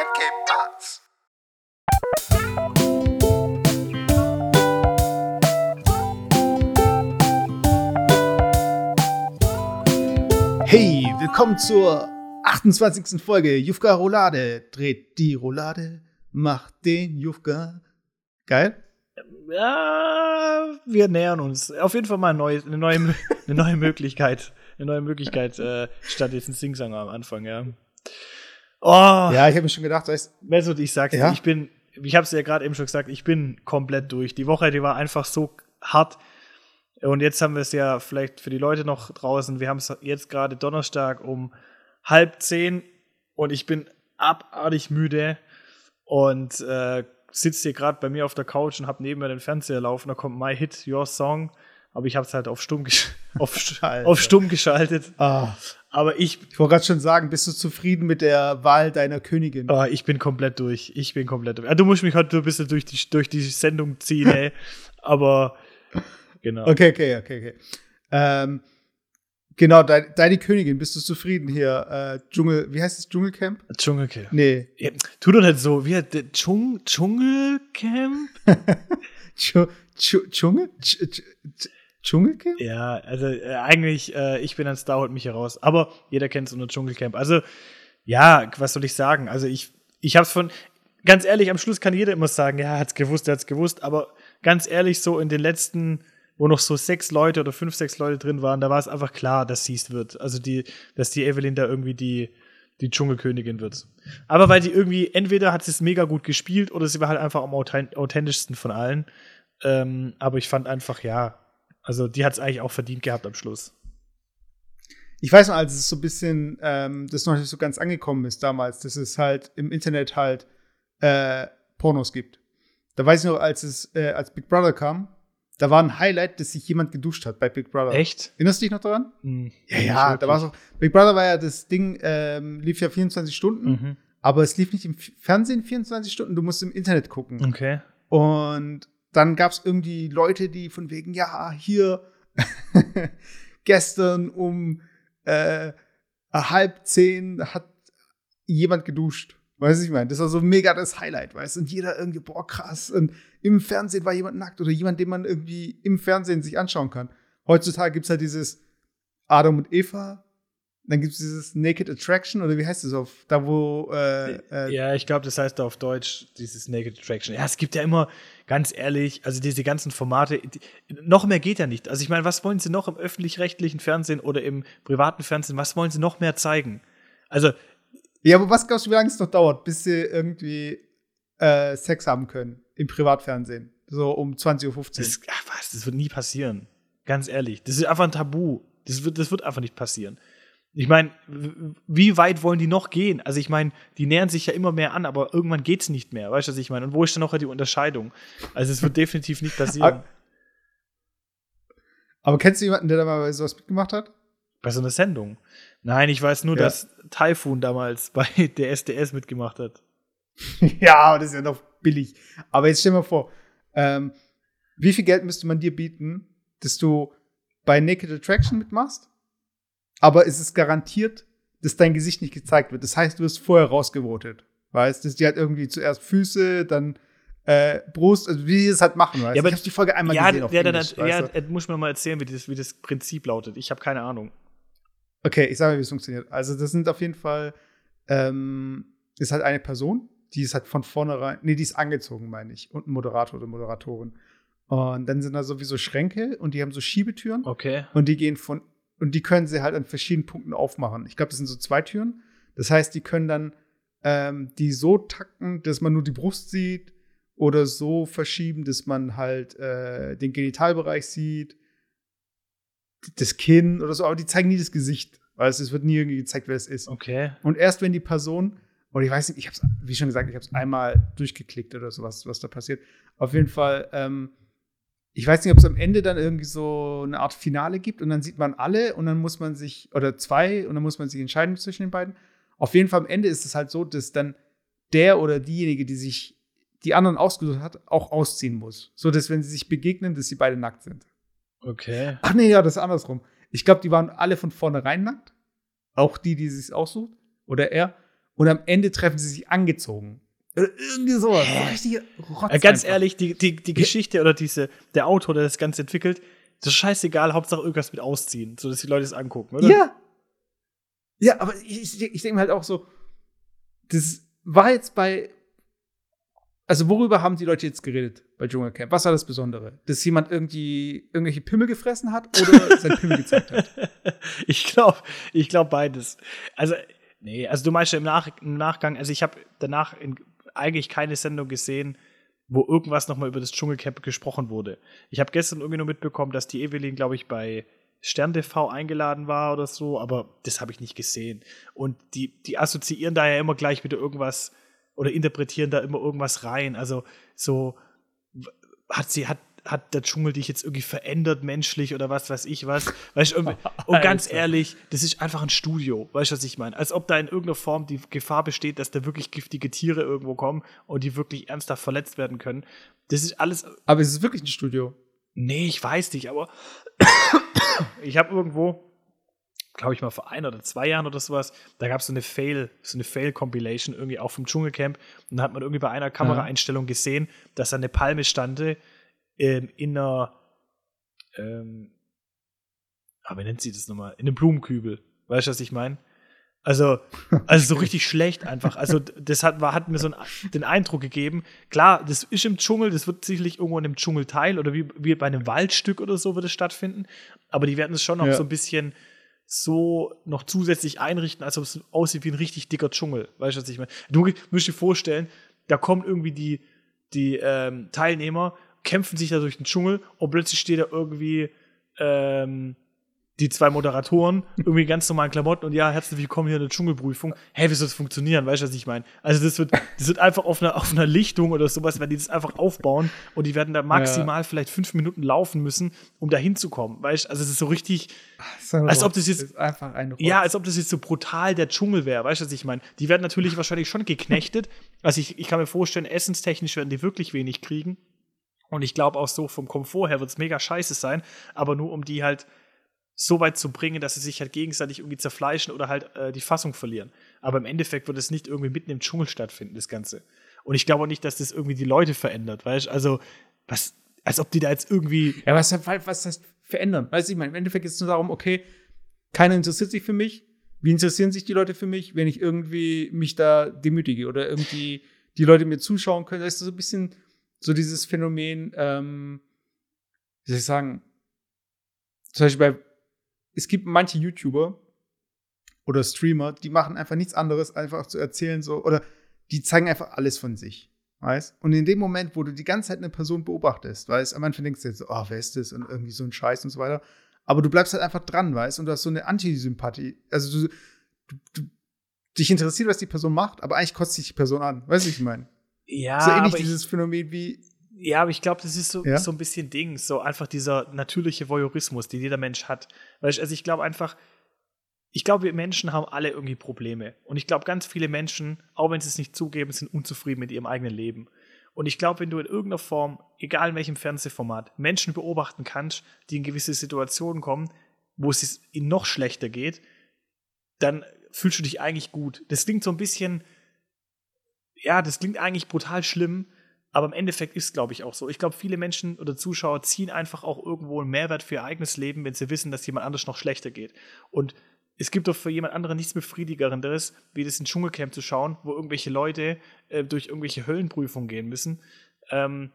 and Cape Parts. Hey, willkommen zur 28. Folge Jufka Roulade. Dreht die Roulade, macht den Jufka. Geil? Ja, wir nähern uns. Auf jeden Fall mal eine neue, eine neue, eine neue Möglichkeit. Eine neue Möglichkeit, äh, statt jetzt ein Singsang am Anfang, ja. Oh, Ja, ich habe mir schon gedacht, weißt Mesut, ich sag's dir, Ja? ich bin, ich hab's ja gerade eben schon gesagt, ich bin komplett durch. Die Woche, die war einfach so hart. Und jetzt haben wir es ja vielleicht für die Leute noch draußen. Wir haben es jetzt gerade Donnerstag um halb zehn und ich bin abartig müde und äh, sitze hier gerade bei mir auf der Couch und habe neben mir den Fernseher laufen. Da kommt My Hit, Your Song. Aber ich habe es halt auf stumm, auf, auf stumm geschaltet. ah, Aber ich, ich wollte gerade schon sagen, bist du zufrieden mit der Wahl deiner Königin? Ah, ich bin komplett durch. Ich bin komplett durch. Ah, du musst mich heute ein bisschen durch die, durch die Sendung ziehen, ey. Aber genau. Okay, okay, okay, okay. Ähm, genau, dein, deine Königin, bist du zufrieden hier? Äh, Dschungel, wie heißt es? Dschungelcamp? Dschungelcamp. Nee. Ja, tu doch nicht so. Wie hat Dschung, Dschungelcamp? Dschu- Dschu- Dschungel? Dsch- Dsch- Dsch- Dschungelcamp? ja, also äh, eigentlich, äh, ich bin ein Star, holt mich heraus. Aber jeder kennt es unter Dschungelcamp. Also, ja, was soll ich sagen? Also, ich, ich hab's von, ganz ehrlich, am Schluss kann jeder immer sagen, ja, hat's gewusst, er hat's gewusst. Aber ganz ehrlich, so in den letzten, wo noch so sechs Leute oder fünf, sechs Leute drin waren, da war es einfach klar, dass sie es wird. Also, die, dass die Evelyn da irgendwie die, die Dschungelkönigin wird. Aber weil die irgendwie, entweder hat sie es mega gut gespielt oder sie war halt einfach am authent- authentischsten von allen. Ähm, aber ich fand einfach, ja, also die hat es eigentlich auch verdient gehabt am Schluss. Ich weiß noch, als es so ein bisschen, ähm, das noch nicht so ganz angekommen ist damals, dass es halt im Internet halt äh, Pornos gibt. Da weiß ich noch, als es, äh, als Big Brother kam, da war ein Highlight, dass sich jemand geduscht hat bei Big Brother. Echt? Erinnerst du dich noch daran? Hm, Ja, ja, da war so. Big Brother war ja das Ding, ähm, lief ja 24 Stunden, Mhm. aber es lief nicht im Fernsehen 24 Stunden, du musst im Internet gucken. Okay. Und dann gab es irgendwie Leute, die von wegen, ja, hier gestern um äh, halb zehn hat jemand geduscht. Weißt du, ich meine, das war so mega das Highlight, weißt du? Und jeder irgendwie, boah, krass. Und im Fernsehen war jemand nackt oder jemand, den man irgendwie im Fernsehen sich anschauen kann. Heutzutage gibt es halt dieses Adam und Eva, dann gibt es dieses Naked Attraction oder wie heißt es auf, da wo äh, äh, Ja, ich glaube, das heißt auf Deutsch dieses Naked Attraction. Ja, es gibt ja immer, ganz ehrlich, also diese ganzen Formate, die, noch mehr geht ja nicht. Also ich meine, was wollen sie noch im öffentlich-rechtlichen Fernsehen oder im privaten Fernsehen, was wollen sie noch mehr zeigen? Also, Ja, aber was glaubst du, wie lange es noch dauert, bis sie irgendwie äh, Sex haben können im Privatfernsehen? So um 20.15 Uhr. das, ach was, das wird nie passieren. Ganz ehrlich. Das ist einfach ein Tabu. Das wird, das wird einfach nicht passieren. Ich meine, wie weit wollen die noch gehen? Also ich meine, die nähern sich ja immer mehr an, aber irgendwann geht's nicht mehr. Weißt du, was ich meine? Und wo ist dann noch die Unterscheidung? Also es wird definitiv nicht passieren. Aber kennst du jemanden, der da mal bei sowas mitgemacht hat? Bei so einer Sendung. Nein, ich weiß nur, Ja. dass Typhoon damals bei der SDS mitgemacht hat. ja, aber das ist ja noch billig. Aber jetzt stell dir mal vor, ähm, wie viel Geld müsste man dir bieten, dass du bei Naked Attraction mitmachst? Aber es ist garantiert, dass dein Gesicht nicht gezeigt wird. Das heißt, du wirst vorher rausgevotet. Weißt du, die hat irgendwie zuerst Füße, dann äh, Brust, also wie die das halt machen, weißt Ja, aber- Ich habe die Folge einmal ja, gesehen auf ja, dann, Englisch, ja, ja, muss mir mal erzählen, wie das, wie das Prinzip lautet. Ich habe keine Ahnung. Okay, ich sage mal, wie es funktioniert. Also, das sind auf jeden Fall, ähm, ist halt eine Person, die ist halt von vornherein, nee, die ist angezogen, meine ich, und ein Moderator oder Moderatorin. Und dann sind da sowieso Schränke und die haben so Schiebetüren Okay. und die gehen von, und die können sie halt an verschiedenen Punkten aufmachen. Ich glaube, das sind so zwei Türen. Das heißt, die können dann ähm, die so takten, dass man nur die Brust sieht oder so verschieben, dass man halt äh, den Genitalbereich sieht, das Kinn oder so, aber die zeigen nie das Gesicht. Weil es wird nie irgendwie gezeigt, wer es ist. Okay. Und erst wenn die Person, oder ich weiß nicht, ich habe es, wie schon gesagt, ich habe es einmal durchgeklickt oder sowas, was da passiert. Auf jeden Fall, ähm, ich weiß nicht, ob es am Ende dann irgendwie so eine Art Finale gibt und dann sieht man alle und dann muss man sich, oder zwei, und dann muss man sich entscheiden zwischen den beiden. Auf jeden Fall am Ende ist es halt so, dass dann der oder diejenige, die sich die anderen ausgesucht hat, auch ausziehen muss. So dass, wenn sie sich begegnen, dass sie beide nackt sind. Okay. Ach nee, ja, das ist andersrum. Ich glaube, die waren alle von vornherein nackt. Auch die, die sich aussucht. Oder er. und am Ende treffen sie sich angezogen. Oder irgendwie sowas. So richtig Rotz Äh, ganz einfach. ehrlich, die, die, die Geschichte oder diese, der Autor, der das Ganze entwickelt, das ist scheißegal, Hauptsache irgendwas mit ausziehen, sodass die Leute es angucken, oder? Ja. Ja, aber ich, ich, ich denke mir halt auch so, das war jetzt bei. Also, worüber haben die Leute jetzt geredet bei Dschungelcamp? Was war das Besondere? Dass jemand irgendwie irgendwelche Pimmel gefressen hat oder sein Pimmel gezeigt hat? Ich glaube, ich glaube beides. Also, nee, also du meinst ja im, Nach im Nachgang, also ich habe danach in, eigentlich keine Sendung gesehen, wo irgendwas nochmal über das Dschungelcamp gesprochen wurde. Ich habe gestern irgendwie nur mitbekommen, dass die Evelyn, glaube ich, bei Stern TV eingeladen war oder so, aber das habe ich nicht gesehen. Und die, die assoziieren da ja immer gleich wieder irgendwas oder interpretieren da immer irgendwas rein. Also so hat sie, hat, hat der Dschungel dich jetzt irgendwie verändert menschlich oder was weiß ich was. Weißt irgendwie- und ganz ehrlich, das ist einfach ein Studio, weißt du, was ich meine? Als ob da in irgendeiner Form die Gefahr besteht, dass da wirklich giftige Tiere irgendwo kommen und die wirklich ernsthaft verletzt werden können. Das ist alles Aber es ist wirklich ein Studio. Nee, ich weiß nicht, aber ich habe irgendwo, glaube ich mal vor ein oder zwei Jahren oder sowas, da gab es so eine Fail, so eine Fail-Compilation irgendwie auch vom Dschungelcamp und da hat man irgendwie bei einer Kameraeinstellung gesehen, dass da eine Palme stande ähm, in einer, ähm, ah, wie nennt sie das nochmal? In einem Blumenkübel. Weißt du, was ich meine? Also, also so richtig schlecht einfach. Also, das hat, war, hat mir so einen, den Eindruck gegeben. Klar, das ist im Dschungel, das wird sicherlich irgendwo in einem Dschungelteil oder wie, wie bei einem Waldstück oder so wird es stattfinden. Aber die werden es schon noch Ja. so ein bisschen so noch zusätzlich einrichten, als ob es aussieht wie ein richtig dicker Dschungel. Weißt du, was ich meine? Du musst dir vorstellen, da kommen irgendwie die, die ähm, Teilnehmer, kämpfen sich da durch den Dschungel und plötzlich steht da irgendwie ähm, die zwei Moderatoren, irgendwie ganz normalen Klamotten und ja, herzlich willkommen hier in der Dschungelprüfung. Hey, wie soll das funktionieren? Weißt du, was ich meine? Also, das wird, das wird einfach auf einer, auf einer Lichtung oder sowas, wenn die das einfach aufbauen und die werden da maximal vielleicht fünf Minuten laufen müssen, um da hinzukommen. Weißt du, also, es ist so richtig, ist Als ob das jetzt- ist einfach ein Rotz. ja, als ob das jetzt so brutal der Dschungel wäre, weißt du, was ich meine? Die werden natürlich wahrscheinlich schon geknechtet. Also ich, ich kann mir vorstellen, essenstechnisch werden die wirklich wenig kriegen. Und ich glaube auch so vom Komfort her wird es mega scheiße sein, aber nur um die halt so weit zu bringen, dass sie sich halt gegenseitig irgendwie zerfleischen oder halt äh, die Fassung verlieren. Aber im Endeffekt wird es nicht irgendwie mitten im Dschungel stattfinden, das Ganze. Und ich glaube auch nicht, dass das irgendwie die Leute verändert, weißt du? Also, was, als ob die da jetzt irgendwie Ja, was, was heißt verändern? Weißt du, ich meine, im Endeffekt geht es nur darum, okay, keiner interessiert sich für mich. Wie interessieren sich die Leute für mich, wenn ich irgendwie mich da demütige oder irgendwie die Leute mir zuschauen können? Das ist so ein bisschen so dieses Phänomen, ähm, wie soll ich sagen, zum Beispiel bei, es gibt manche YouTuber oder Streamer, die machen einfach nichts anderes, einfach zu erzählen, so, oder die zeigen einfach alles von sich. Weißt? Und in dem Moment, wo du die ganze Zeit eine Person beobachtest, weißt, am Anfang denkst du jetzt so, oh, wer ist das? Und irgendwie so ein Scheiß und so weiter. Aber du bleibst halt einfach dran, weißt, und du hast so eine Antisympathie. Also du, du, du dich interessiert, was die Person macht, aber eigentlich kotzt dich die Person an. Weißt du, wie ich meine? Ja, so ähnlich aber ich- dieses Phänomen wie, Ja, aber ich glaube, das ist so, Ja? so ein bisschen Ding, so einfach dieser natürliche Voyeurismus, den jeder Mensch hat. Weißt, du, also ich glaube einfach, ich glaube, wir Menschen haben alle irgendwie Probleme. Und ich glaube, ganz viele Menschen, auch wenn sie es nicht zugeben, sind unzufrieden mit ihrem eigenen Leben. Und ich glaube, wenn du in irgendeiner Form, egal in welchem Fernsehformat, Menschen beobachten kannst, die in gewisse Situationen kommen, wo es ihnen noch schlechter geht, dann fühlst du dich eigentlich gut. Das klingt so ein bisschen, ja, das klingt eigentlich brutal schlimm, aber im Endeffekt ist es, glaube ich, auch so. Ich glaube, viele Menschen oder Zuschauer ziehen einfach auch irgendwo einen Mehrwert für ihr eigenes Leben, wenn sie wissen, dass jemand anders noch schlechter geht. Und es gibt doch für jemand anderen nichts befriedigerendes, wie das in Dschungelcamp zu schauen, wo irgendwelche Leute äh, durch irgendwelche Höllenprüfungen gehen müssen, ähm,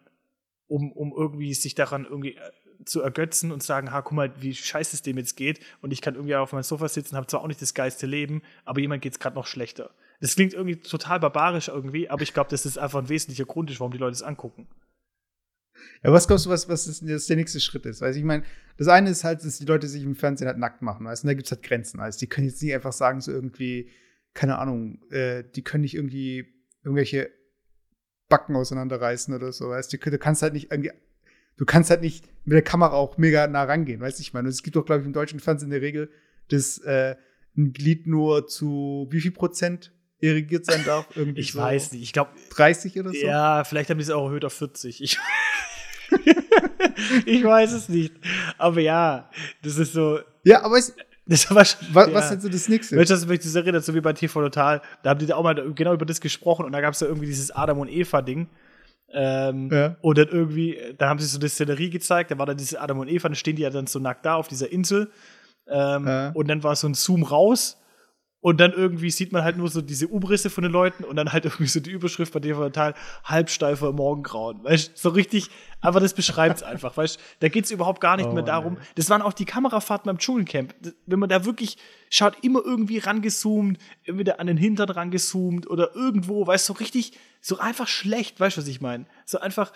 um, um irgendwie sich daran irgendwie äh, zu ergötzen und sagen, ha, guck mal, wie scheiße es dem jetzt geht und ich kann irgendwie auf meinem Sofa sitzen, habe zwar auch nicht das geilste Leben, aber jemand geht es gerade noch schlechter. Das klingt irgendwie total barbarisch irgendwie, aber ich glaube, das einfach ein wesentlicher Grund ist, warum die Leute es angucken. Ja, was glaubst du, was, was ist, das der nächste Schritt ist? Du, ich meine, das eine ist halt, dass die Leute sich im Fernsehen halt nackt machen, weißt? du, da gibt es halt Grenzen. Also die können jetzt nicht einfach sagen, so irgendwie, keine Ahnung, äh, die können nicht irgendwie irgendwelche Backen auseinanderreißen oder so, weißt du? Du kannst halt nicht irgendwie, du kannst halt nicht mit der Kamera auch mega nah rangehen, weißt du, ich meine. Und es gibt doch, glaube ich, im deutschen Fernsehen eine Regel, dass äh, ein Glied nur zu wie viel Prozent irrigiert sein darf? Irgendwie Ich so weiß nicht, ich glaube, 30 oder so? ja, vielleicht haben die es auch erhöht auf 40. Ich, ich weiß es nicht. Aber ja, das ist so, Ja, aber es, Das war schon, Was, ja. was ist denn so das nächste? Du, das mich das erinnert, so wie bei TV Total. Da haben die da auch mal genau über das gesprochen und da gab es ja irgendwie dieses Adam und Eva-Ding. Ähm, Ja. Und dann irgendwie, da haben sie so eine Szenerie gezeigt, da war dann dieses Adam und Eva, dann stehen die ja dann so nackt da auf dieser Insel. Ähm, Ja. Und dann war so ein Zoom raus und dann irgendwie sieht man halt nur so diese Umrisse von den Leuten und dann halt irgendwie so die Überschrift bei TV Total, halbsteifer Morgengrauen. Weißt du, so richtig, aber das beschreibt es einfach, weißt da geht es überhaupt gar nicht Oh, mehr darum. Das waren auch die Kamerafahrten beim Dschungelcamp. Wenn man da wirklich schaut, immer irgendwie rangezoomt, wieder an den Hintern rangezoomt oder irgendwo, weißt du, so richtig, so einfach schlecht, weißt du, was ich meine? So einfach,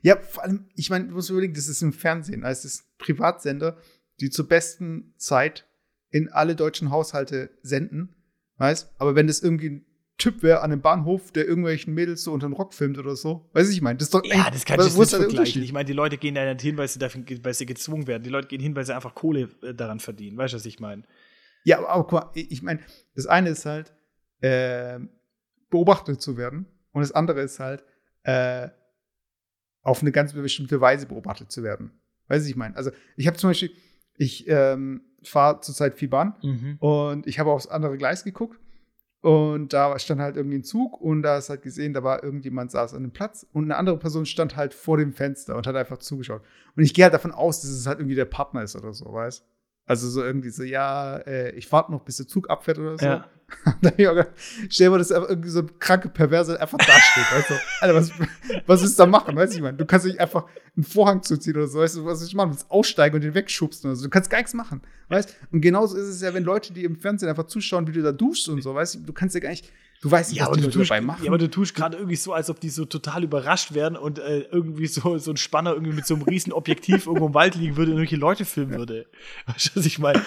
Ja, vor allem, ich meine, du musst überlegen, das ist im Fernsehen, also das ist ein Privatsender, die zur besten Zeit in alle deutschen Haushalte senden, weißt? Aber wenn das irgendwie ein Typ wäre an einem Bahnhof, der irgendwelchen Mädels so unter den Rock filmt oder so, weiß ich, ich meine, das ist doch ja, das kann ich nicht vergleichen. Ich meine, die Leute gehen da nicht hin, weil sie, dafür, weil sie gezwungen werden. Die Leute gehen hin, weil sie einfach Kohle äh, daran verdienen. Weißt du, was ich meine? Ja, aber, aber guck mal, ich meine, das eine ist halt, äh, beobachtet zu werden und das andere ist halt, äh, auf eine ganz bestimmte Weise beobachtet zu werden. Weiß ich meine. Also ich habe zum Beispiel, ich ähm, fahre zurzeit viel Bahn und ich habe aufs andere Gleis geguckt und da stand halt irgendwie ein Zug und da ist halt gesehen, da war irgendjemand saß an dem Platz und eine andere Person stand halt vor dem Fenster und hat einfach zugeschaut. Und ich gehe halt davon aus, dass es halt irgendwie der Partner ist oder so, weißt? Also so irgendwie so, ja, äh, ich warte noch, bis der Zug abfährt oder so. Ja. stell dir mal, dass irgendwie so ein kranke Perverse einfach dasteht, du? Alter, was, was willst du da machen, weißt du? Ich meine, du kannst nicht einfach einen Vorhang zuziehen oder so, weißt du, was ich machen? Du willst aussteigen und den wegschubsen oder so. Du kannst gar nichts machen, weißt du? Und genauso ist es ja, wenn Leute, die im Fernsehen einfach zuschauen, wie du da duschst und so, weißt du? Du kannst ja gar nicht, du weißt nicht, Ja, was die Leute tust, dabei machen. ja, aber du tust gerade irgendwie so, als ob die so total überrascht werden und äh, irgendwie so, so ein Spanner irgendwie mit so einem riesen Objektiv irgendwo im Wald liegen würde und irgendwelche Leute filmen würde. Weißt du, was ich meine?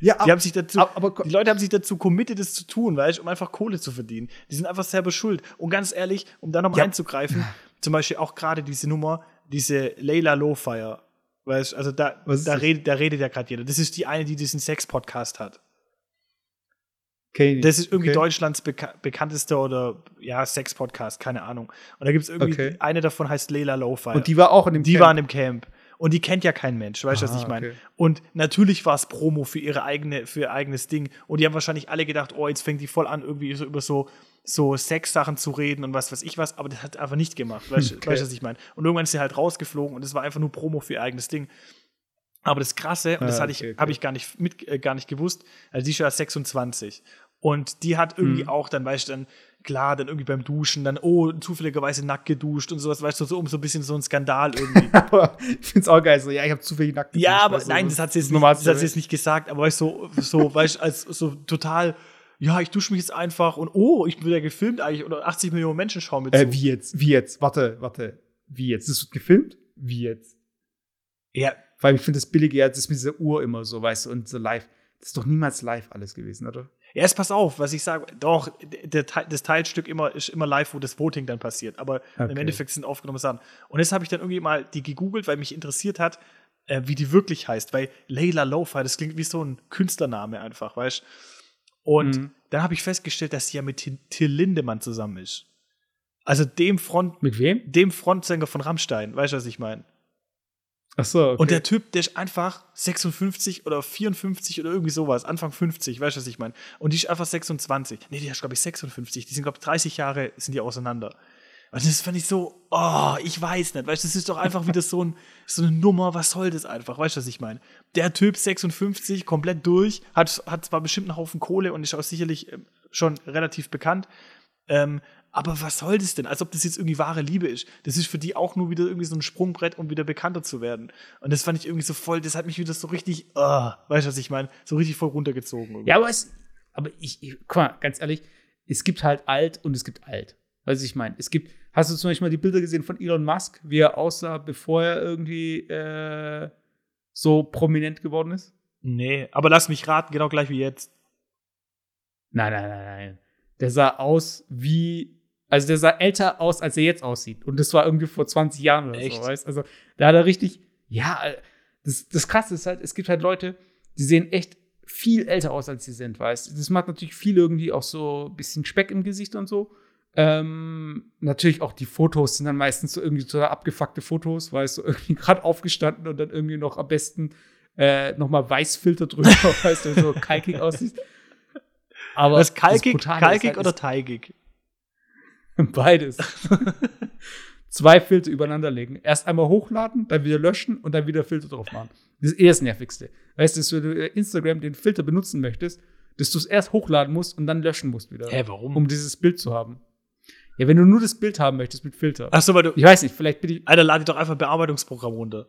ja, Die haben sich dazu, ab- aber- die Leute haben sich dazu committed, das zu tun, weißt du, um einfach Kohle zu verdienen. Die sind einfach selber schuld. Und ganz ehrlich, um da nochmal Ja. einzugreifen, zum Beispiel auch gerade diese Nummer, diese Layla Lowfire, weißt du, also da, da, redet, da redet ja gerade jeder. Das ist die eine, die diesen Sex-Podcast hat. Nicht. Das ist irgendwie Okay. Deutschlands beka bekanntester oder ja, Sex-Podcast, keine Ahnung. Und da gibt es irgendwie, Okay. eine davon heißt Layla Lowfire. Und die war auch in dem Die Camp. waren im Camp. Und die kennt ja kein Mensch, weißt du, was ich meine? okay. Und natürlich war es Promo für ihre eigene, für ihr eigenes Ding. Und die haben wahrscheinlich alle gedacht, oh, jetzt fängt die voll an, irgendwie so über so, so Sex-Sachen zu reden und was weiß ich was, aber das hat einfach nicht gemacht. Weißt du, Okay. weißt du, was ich meine? Und irgendwann ist sie halt rausgeflogen und es war einfach nur Promo für ihr eigenes Ding. Aber das Krasse, und das Ah, hatte ich, okay, okay. habe ich gar nicht mit, äh, gar nicht gewusst, also die ist ja 26. Und die hat irgendwie Mhm. auch dann, weißt du, dann, klar, dann irgendwie beim Duschen, dann, oh, zufälligerweise nackt geduscht und sowas, weißt du, so um so ein bisschen so ein Skandal irgendwie. aber ich find's auch geil, so, ja, ich habe zufällig nackt Ja, geduscht, aber weißt nein, das hat sie jetzt, nicht, das hat sie jetzt nicht gesagt, aber weißt du, so, so, weißt du, als so total, ja, ich dusche mich jetzt einfach und oh, ich bin ja gefilmt eigentlich oder 80 Millionen Menschen schauen zu. Äh, wie jetzt? Wie jetzt? Warte, warte. Wie jetzt? Das wird gefilmt? Wie jetzt? Ja, Weil ich finde das billige ja, das ist mit dieser Uhr immer so, weißt du, und so live. Das ist doch niemals live alles gewesen, oder? ja, jetzt pass auf, was ich sage, doch, der, das Teilstück immer, ist immer live, wo das Voting dann passiert, aber im Okay. Endeffekt sind aufgenommene Sachen. Und jetzt habe ich dann irgendwie mal die gegoogelt, weil mich interessiert hat, äh, wie die wirklich heißt, weil Layla Lo-Fi, das klingt wie so ein Künstlername einfach, weißt Und Mhm. dann habe ich festgestellt, dass sie ja mit Till- Till Lindemann zusammen ist. Also dem Front, Mit wem? dem Frontsänger von Rammstein, weißt du, was ich meine? Ach so, okay. Und der Typ, der ist einfach 56 oder 54 oder irgendwie sowas, Anfang 50, weißt du, was ich meine? Und die ist einfach 26. Nee, die ist, glaube ich, 56. Die sind, glaube ich, 30 Jahre sind die auseinander. Und das fand ich so, oh, ich weiß nicht, weißt du, das ist doch einfach wieder so, ein, so eine Nummer, was soll das einfach, weißt du, was ich meine? Der Typ 56, komplett durch, hat, hat zwar bestimmt einen Haufen Kohle und ist auch sicherlich ähm, schon relativ bekannt, ähm, aber was soll das denn? Als ob das jetzt irgendwie wahre Liebe ist. Das ist für die auch nur wieder irgendwie so ein Sprungbrett, um wieder bekannter zu werden. Und das fand ich irgendwie so voll, das hat mich wieder so richtig, uh, weißt du, was ich meine? So richtig voll runtergezogen. irgendwie. Ja, aber es, aber ich, ich, guck mal, ganz ehrlich, es gibt halt alt und es gibt alt. Weißt du, ich meine, es gibt, hast du zum Beispiel mal die Bilder gesehen von Elon Musk, wie er aussah, bevor er irgendwie äh, so prominent geworden ist? Nee, aber lass mich raten, genau gleich wie jetzt. Nein, nein, nein, nein. Der sah aus wie, also der sah älter aus, als er jetzt aussieht. Und das war irgendwie vor 20 Jahren oder Echt? so, weißt Also da hat er richtig, ja, das, das Krasse ist halt, es gibt halt Leute, die sehen echt viel älter aus, als sie sind, weißt Das macht natürlich viel irgendwie auch so ein bisschen Speck im Gesicht und so. Ähm, natürlich auch die Fotos sind dann meistens so irgendwie so abgefuckte Fotos, weißt du, irgendwie gerade aufgestanden und dann irgendwie noch am besten äh, nochmal Weißfilter drüber, weißt du, so kalkig aussieht. Aber Was, kalkig, kalkig halt, oder teigig? Beides. Zwei Filter übereinander legen. Erst einmal hochladen, dann wieder löschen und dann wieder Filter drauf machen. Das ist eh das Nervigste. Weißt du, wenn du Instagram den Filter benutzen möchtest, dass du es erst hochladen musst und dann löschen musst wieder. Hä, warum? Um dieses Bild zu haben. Ja, wenn du nur das Bild haben möchtest mit Filter. Ach so, weil du. Ich weiß nicht, vielleicht bin ich. Alter, lade doch einfach ein Bearbeitungsprogramm runter.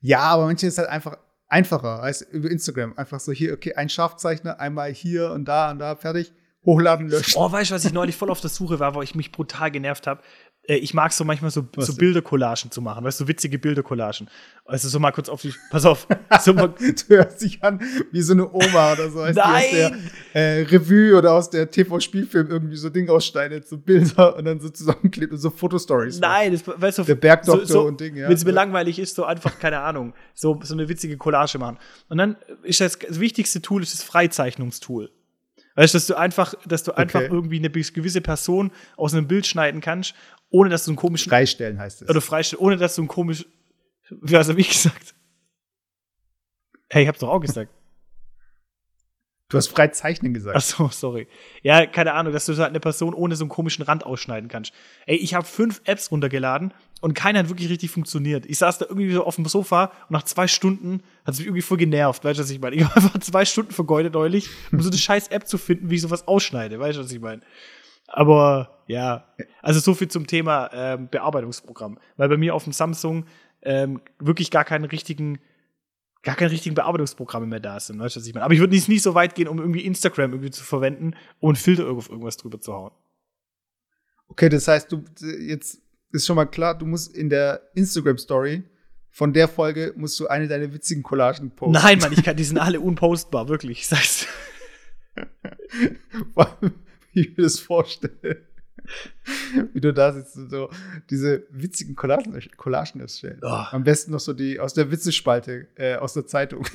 Ja, aber manche ist halt einfach einfacher als über Instagram. Einfach so hier, okay, ein Scharfzeichner, einmal hier und da und da, fertig. Hochladen, löschen. Oh, weißt du, was ich neulich voll auf der Suche war, wo ich mich brutal genervt habe? Äh, ich mag so manchmal so, so Bildercollagen zu machen, weißt du, so witzige Bildercollagen. Also so mal kurz auf die, pass auf. So mal, du hörst dich an wie so eine Oma oder so, Nein! aus der äh, Revue oder aus der TV-Spielfilm irgendwie so Ding ausschneidet, so Bilder und dann so zusammenklebt und so Fotostories. Nein, das, weißt du, der Bergdoktor so, so, und Ding, ja. Wenn es mir langweilig ist, so einfach, keine Ahnung, so, so eine witzige Collage machen. Und dann ist das, das wichtigste Tool ist das Freizeichnungstool. Weißt du, dass du einfach, dass du okay. einfach irgendwie eine gewisse Person aus einem Bild schneiden kannst ohne dass du einen komischen. Freistellen heißt es. Oder freistellen, ohne dass du einen komischen. Was habe ich gesagt? Hey, ich hab's doch auch gesagt. Du hast frei zeichnen gesagt. Ach so, sorry. Ja, keine Ahnung, dass du halt eine Person ohne so einen komischen Rand ausschneiden kannst. Ey, ich habe fünf Apps runtergeladen und keiner hat wirklich richtig funktioniert. Ich saß da irgendwie so auf dem Sofa und nach zwei Stunden hat es mich irgendwie voll genervt. Weißt du, was ich meine? Ich habe einfach zwei Stunden vergeudet neulich, um so eine scheiß App zu finden, wie ich sowas ausschneide. Weißt du, was ich meine? Aber ja, also so viel zum Thema ähm, Bearbeitungsprogramm. Weil bei mir auf dem Samsung ähm, wirklich gar keinen richtigen, gar keine richtigen Bearbeitungsprogramme mehr da sind. Weißt du, was ich meine? Aber ich würde nicht, so weit gehen, um irgendwie Instagram irgendwie zu verwenden und einen Filter auf irgendwas drüber zu hauen. Okay, das heißt, du jetzt ist schon mal klar, du musst in der Instagram-Story von der Folge musst du eine deiner witzigen Collagen posten. Nein, Mann, ich kann, die sind alle unpostbar, wirklich. Ich sag's. wie ich mir das vorstelle. Wie du da sitzt und so diese witzigen Collagen, Collagen erstellst. Oh. Am besten noch so die aus der Witzespalte, äh, aus der Zeitung.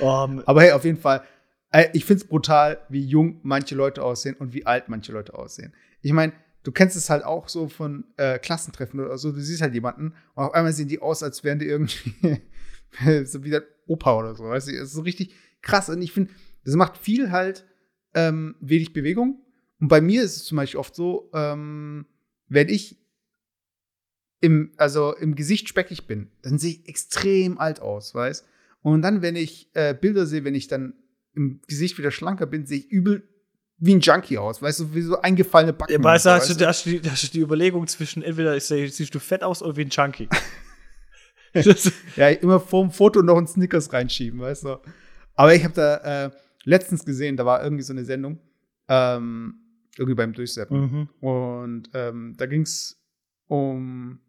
um, Aber hey, auf jeden Fall, äh, ich finde es brutal, wie jung manche Leute aussehen und wie alt manche Leute aussehen. Ich meine, du kennst es halt auch so von äh, Klassentreffen oder so, du siehst halt jemanden und auf einmal sehen die aus, als wären die irgendwie so wie der Opa oder so. Weißt du? Das ist so richtig krass. Und ich finde, das macht viel halt ähm, wenig Bewegung. Und bei mir ist es zum Beispiel oft so, ähm, wenn ich im, also im Gesicht speckig bin, dann sehe ich extrem alt aus, weißt Und dann, wenn ich äh, Bilder sehe, wenn ich dann im Gesicht wieder schlanker bin, sehe ich übel wie ein Junkie aus, weißt du, wie so eingefallene Backen. Ja, weißt du, hast, du, hast, du, hast du die Überlegung zwischen entweder siehst du fett aus oder wie ein Junkie. ja, immer vorm Foto noch einen Snickers reinschieben, weißt du. Aber ich habe da, äh, letztens gesehen, da war irgendwie so eine Sendung, ähm, irgendwie beim Durchseppen. Mhm. Und ähm, da ging es um.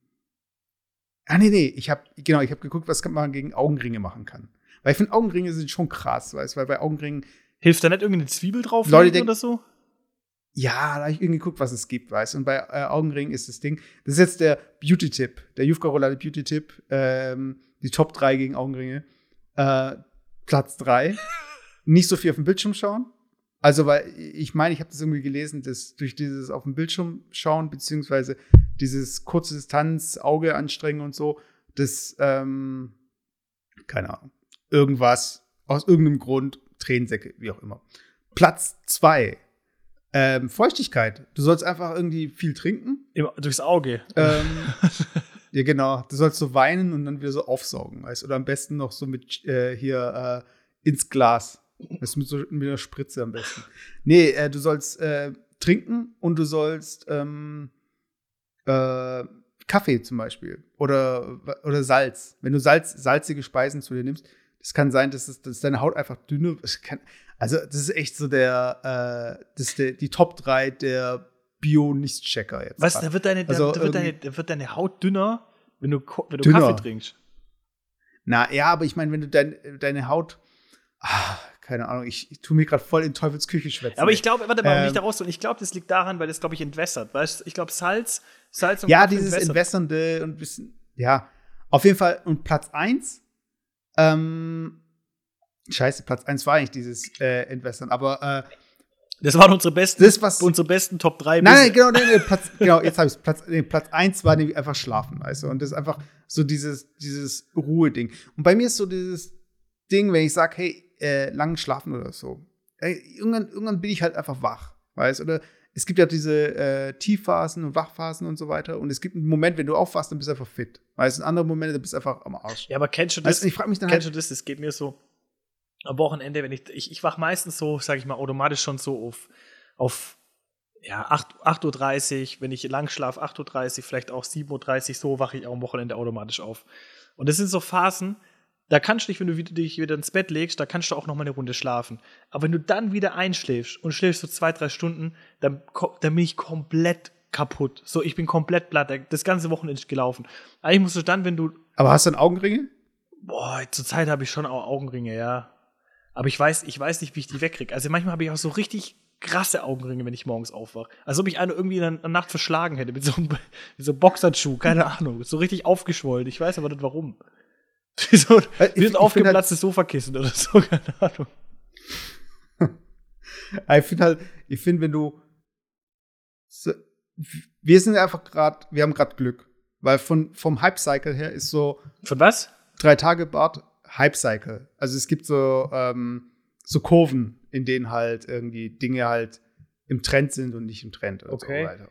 Ah, nee, nee, ich habe genau, ich habe geguckt, was man gegen Augenringe machen kann. Weil ich finde, Augenringe sind schon krass, weißt du, weil bei Augenringen. Hilft da nicht irgendeine Zwiebel drauf Leute oder so? Ja, da habe ich irgendwie geguckt, was es gibt, weißt du. Und bei äh, Augenringen ist das Ding. Das ist jetzt der Beauty-Tipp, der Jufka Roulade Beauty-Tipp. Ähm, die Top 3 gegen Augenringe. Äh, Platz 3 nicht so viel auf dem Bildschirm schauen. Also, weil ich meine, ich habe das irgendwie gelesen, dass durch dieses auf dem Bildschirm schauen, beziehungsweise dieses kurze Distanz, Auge anstrengen und so, das, ähm, keine Ahnung, irgendwas, aus irgendeinem Grund, Tränensäcke, wie auch immer. Platz zwei, ähm, Feuchtigkeit. Du sollst einfach irgendwie viel trinken. Im, durchs Auge. Ähm, ja, genau. Du sollst so weinen und dann wieder so aufsaugen, weißt Oder am besten noch so mit äh, hier äh, ins Glas. Das ist mit, so, mit einer Spritze am besten. Nee, äh, du sollst äh, trinken und du sollst ähm, äh, Kaffee zum Beispiel oder, oder Salz. Wenn du Salz, salzige Speisen zu dir nimmst, das kann sein, dass, es, dass deine Haut einfach dünner kann, Also, das ist echt so der, äh, das ist der, die Top 3 der Bio-Nicht-Checker jetzt. Was? Da wird, deine, also, da, wird deine, da wird deine Haut dünner, wenn du, wenn du Kaffee trinkst. Na ja, aber ich meine, wenn du dein, deine Haut. Ah, keine Ahnung, ich, ich tue mir gerade voll in Teufels Küche schwätzen. Aber ich glaube, warte mal, ähm, nicht daraus und ich glaube, das liegt daran, weil das, glaube ich, entwässert. Weißt ich glaube, Salz, Salz und Ja, Kaffee dieses. Entwässernde und bisschen, ja. Auf jeden Fall, und Platz 1, ähm, scheiße, Platz 1 war eigentlich dieses äh, Entwässern, aber äh, Das waren unsere besten, Das, was- unsere besten Top 3. Nein, nein, genau, nein, nein, Platz, genau, jetzt habe ich Platz, nee, Platz 1 war nämlich einfach schlafen, weißt du? Und das ist einfach so dieses, dieses Ruhe-Ding. Und bei mir ist so dieses Ding, wenn ich sage, hey, äh, lang schlafen oder so. Ey, irgendwann, irgendwann bin ich halt einfach wach, weißt du? Oder es gibt ja diese äh, Tiefphasen und Wachphasen und so weiter. Und es gibt einen Moment, wenn du aufwachst, dann bist du einfach fit. Weißt du, in anderen Momente, dann bist du einfach am Arsch. Ja, aber kennst du das? Du, ich frage mich dann Kennst halt, du das? Das geht mir so am Wochenende, wenn ich, ich, ich wach meistens so, sag ich mal, automatisch schon so auf, auf ja, 8, 8.30 Uhr, wenn ich lang schlafe, 8.30 Uhr, vielleicht auch 7.30 Uhr, so wache ich auch am Wochenende automatisch auf. Und das sind so Phasen, da kannst du dich, wenn du wieder, dich wieder ins Bett legst, da kannst du auch noch mal eine Runde schlafen. Aber wenn du dann wieder einschläfst und schläfst so zwei, drei Stunden, dann, dann bin ich komplett kaputt. So, ich bin komplett platt. Das ganze Wochenende gelaufen. Eigentlich musst du dann, wenn du aber hast du dann Augenringe? Boah, zurzeit habe ich schon auch Augenringe, ja. Aber ich weiß, ich weiß nicht, wie ich die wegkriege. Also manchmal habe ich auch so richtig krasse Augenringe, wenn ich morgens aufwache. Als ob ich eine irgendwie in der Nacht verschlagen hätte mit so einem, mit so einem Boxerschuh, keine Ahnung. So richtig aufgeschwollen. Ich weiß aber nicht warum. Wie so, Äh, ich- wie ein aufgeplatztes Sofakissen oder so, keine Ahnung. Ich finde halt, ich finde, wenn du. So, wir sind einfach gerade, wir haben gerade Glück. Weil von, vom Hype-Cycle her ist so Von was? drei Tage Bart Hype-Cycle. Also es gibt so, ähm, so Kurven, in denen halt irgendwie Dinge halt im Trend sind und nicht im Trend und Okay. so weiter.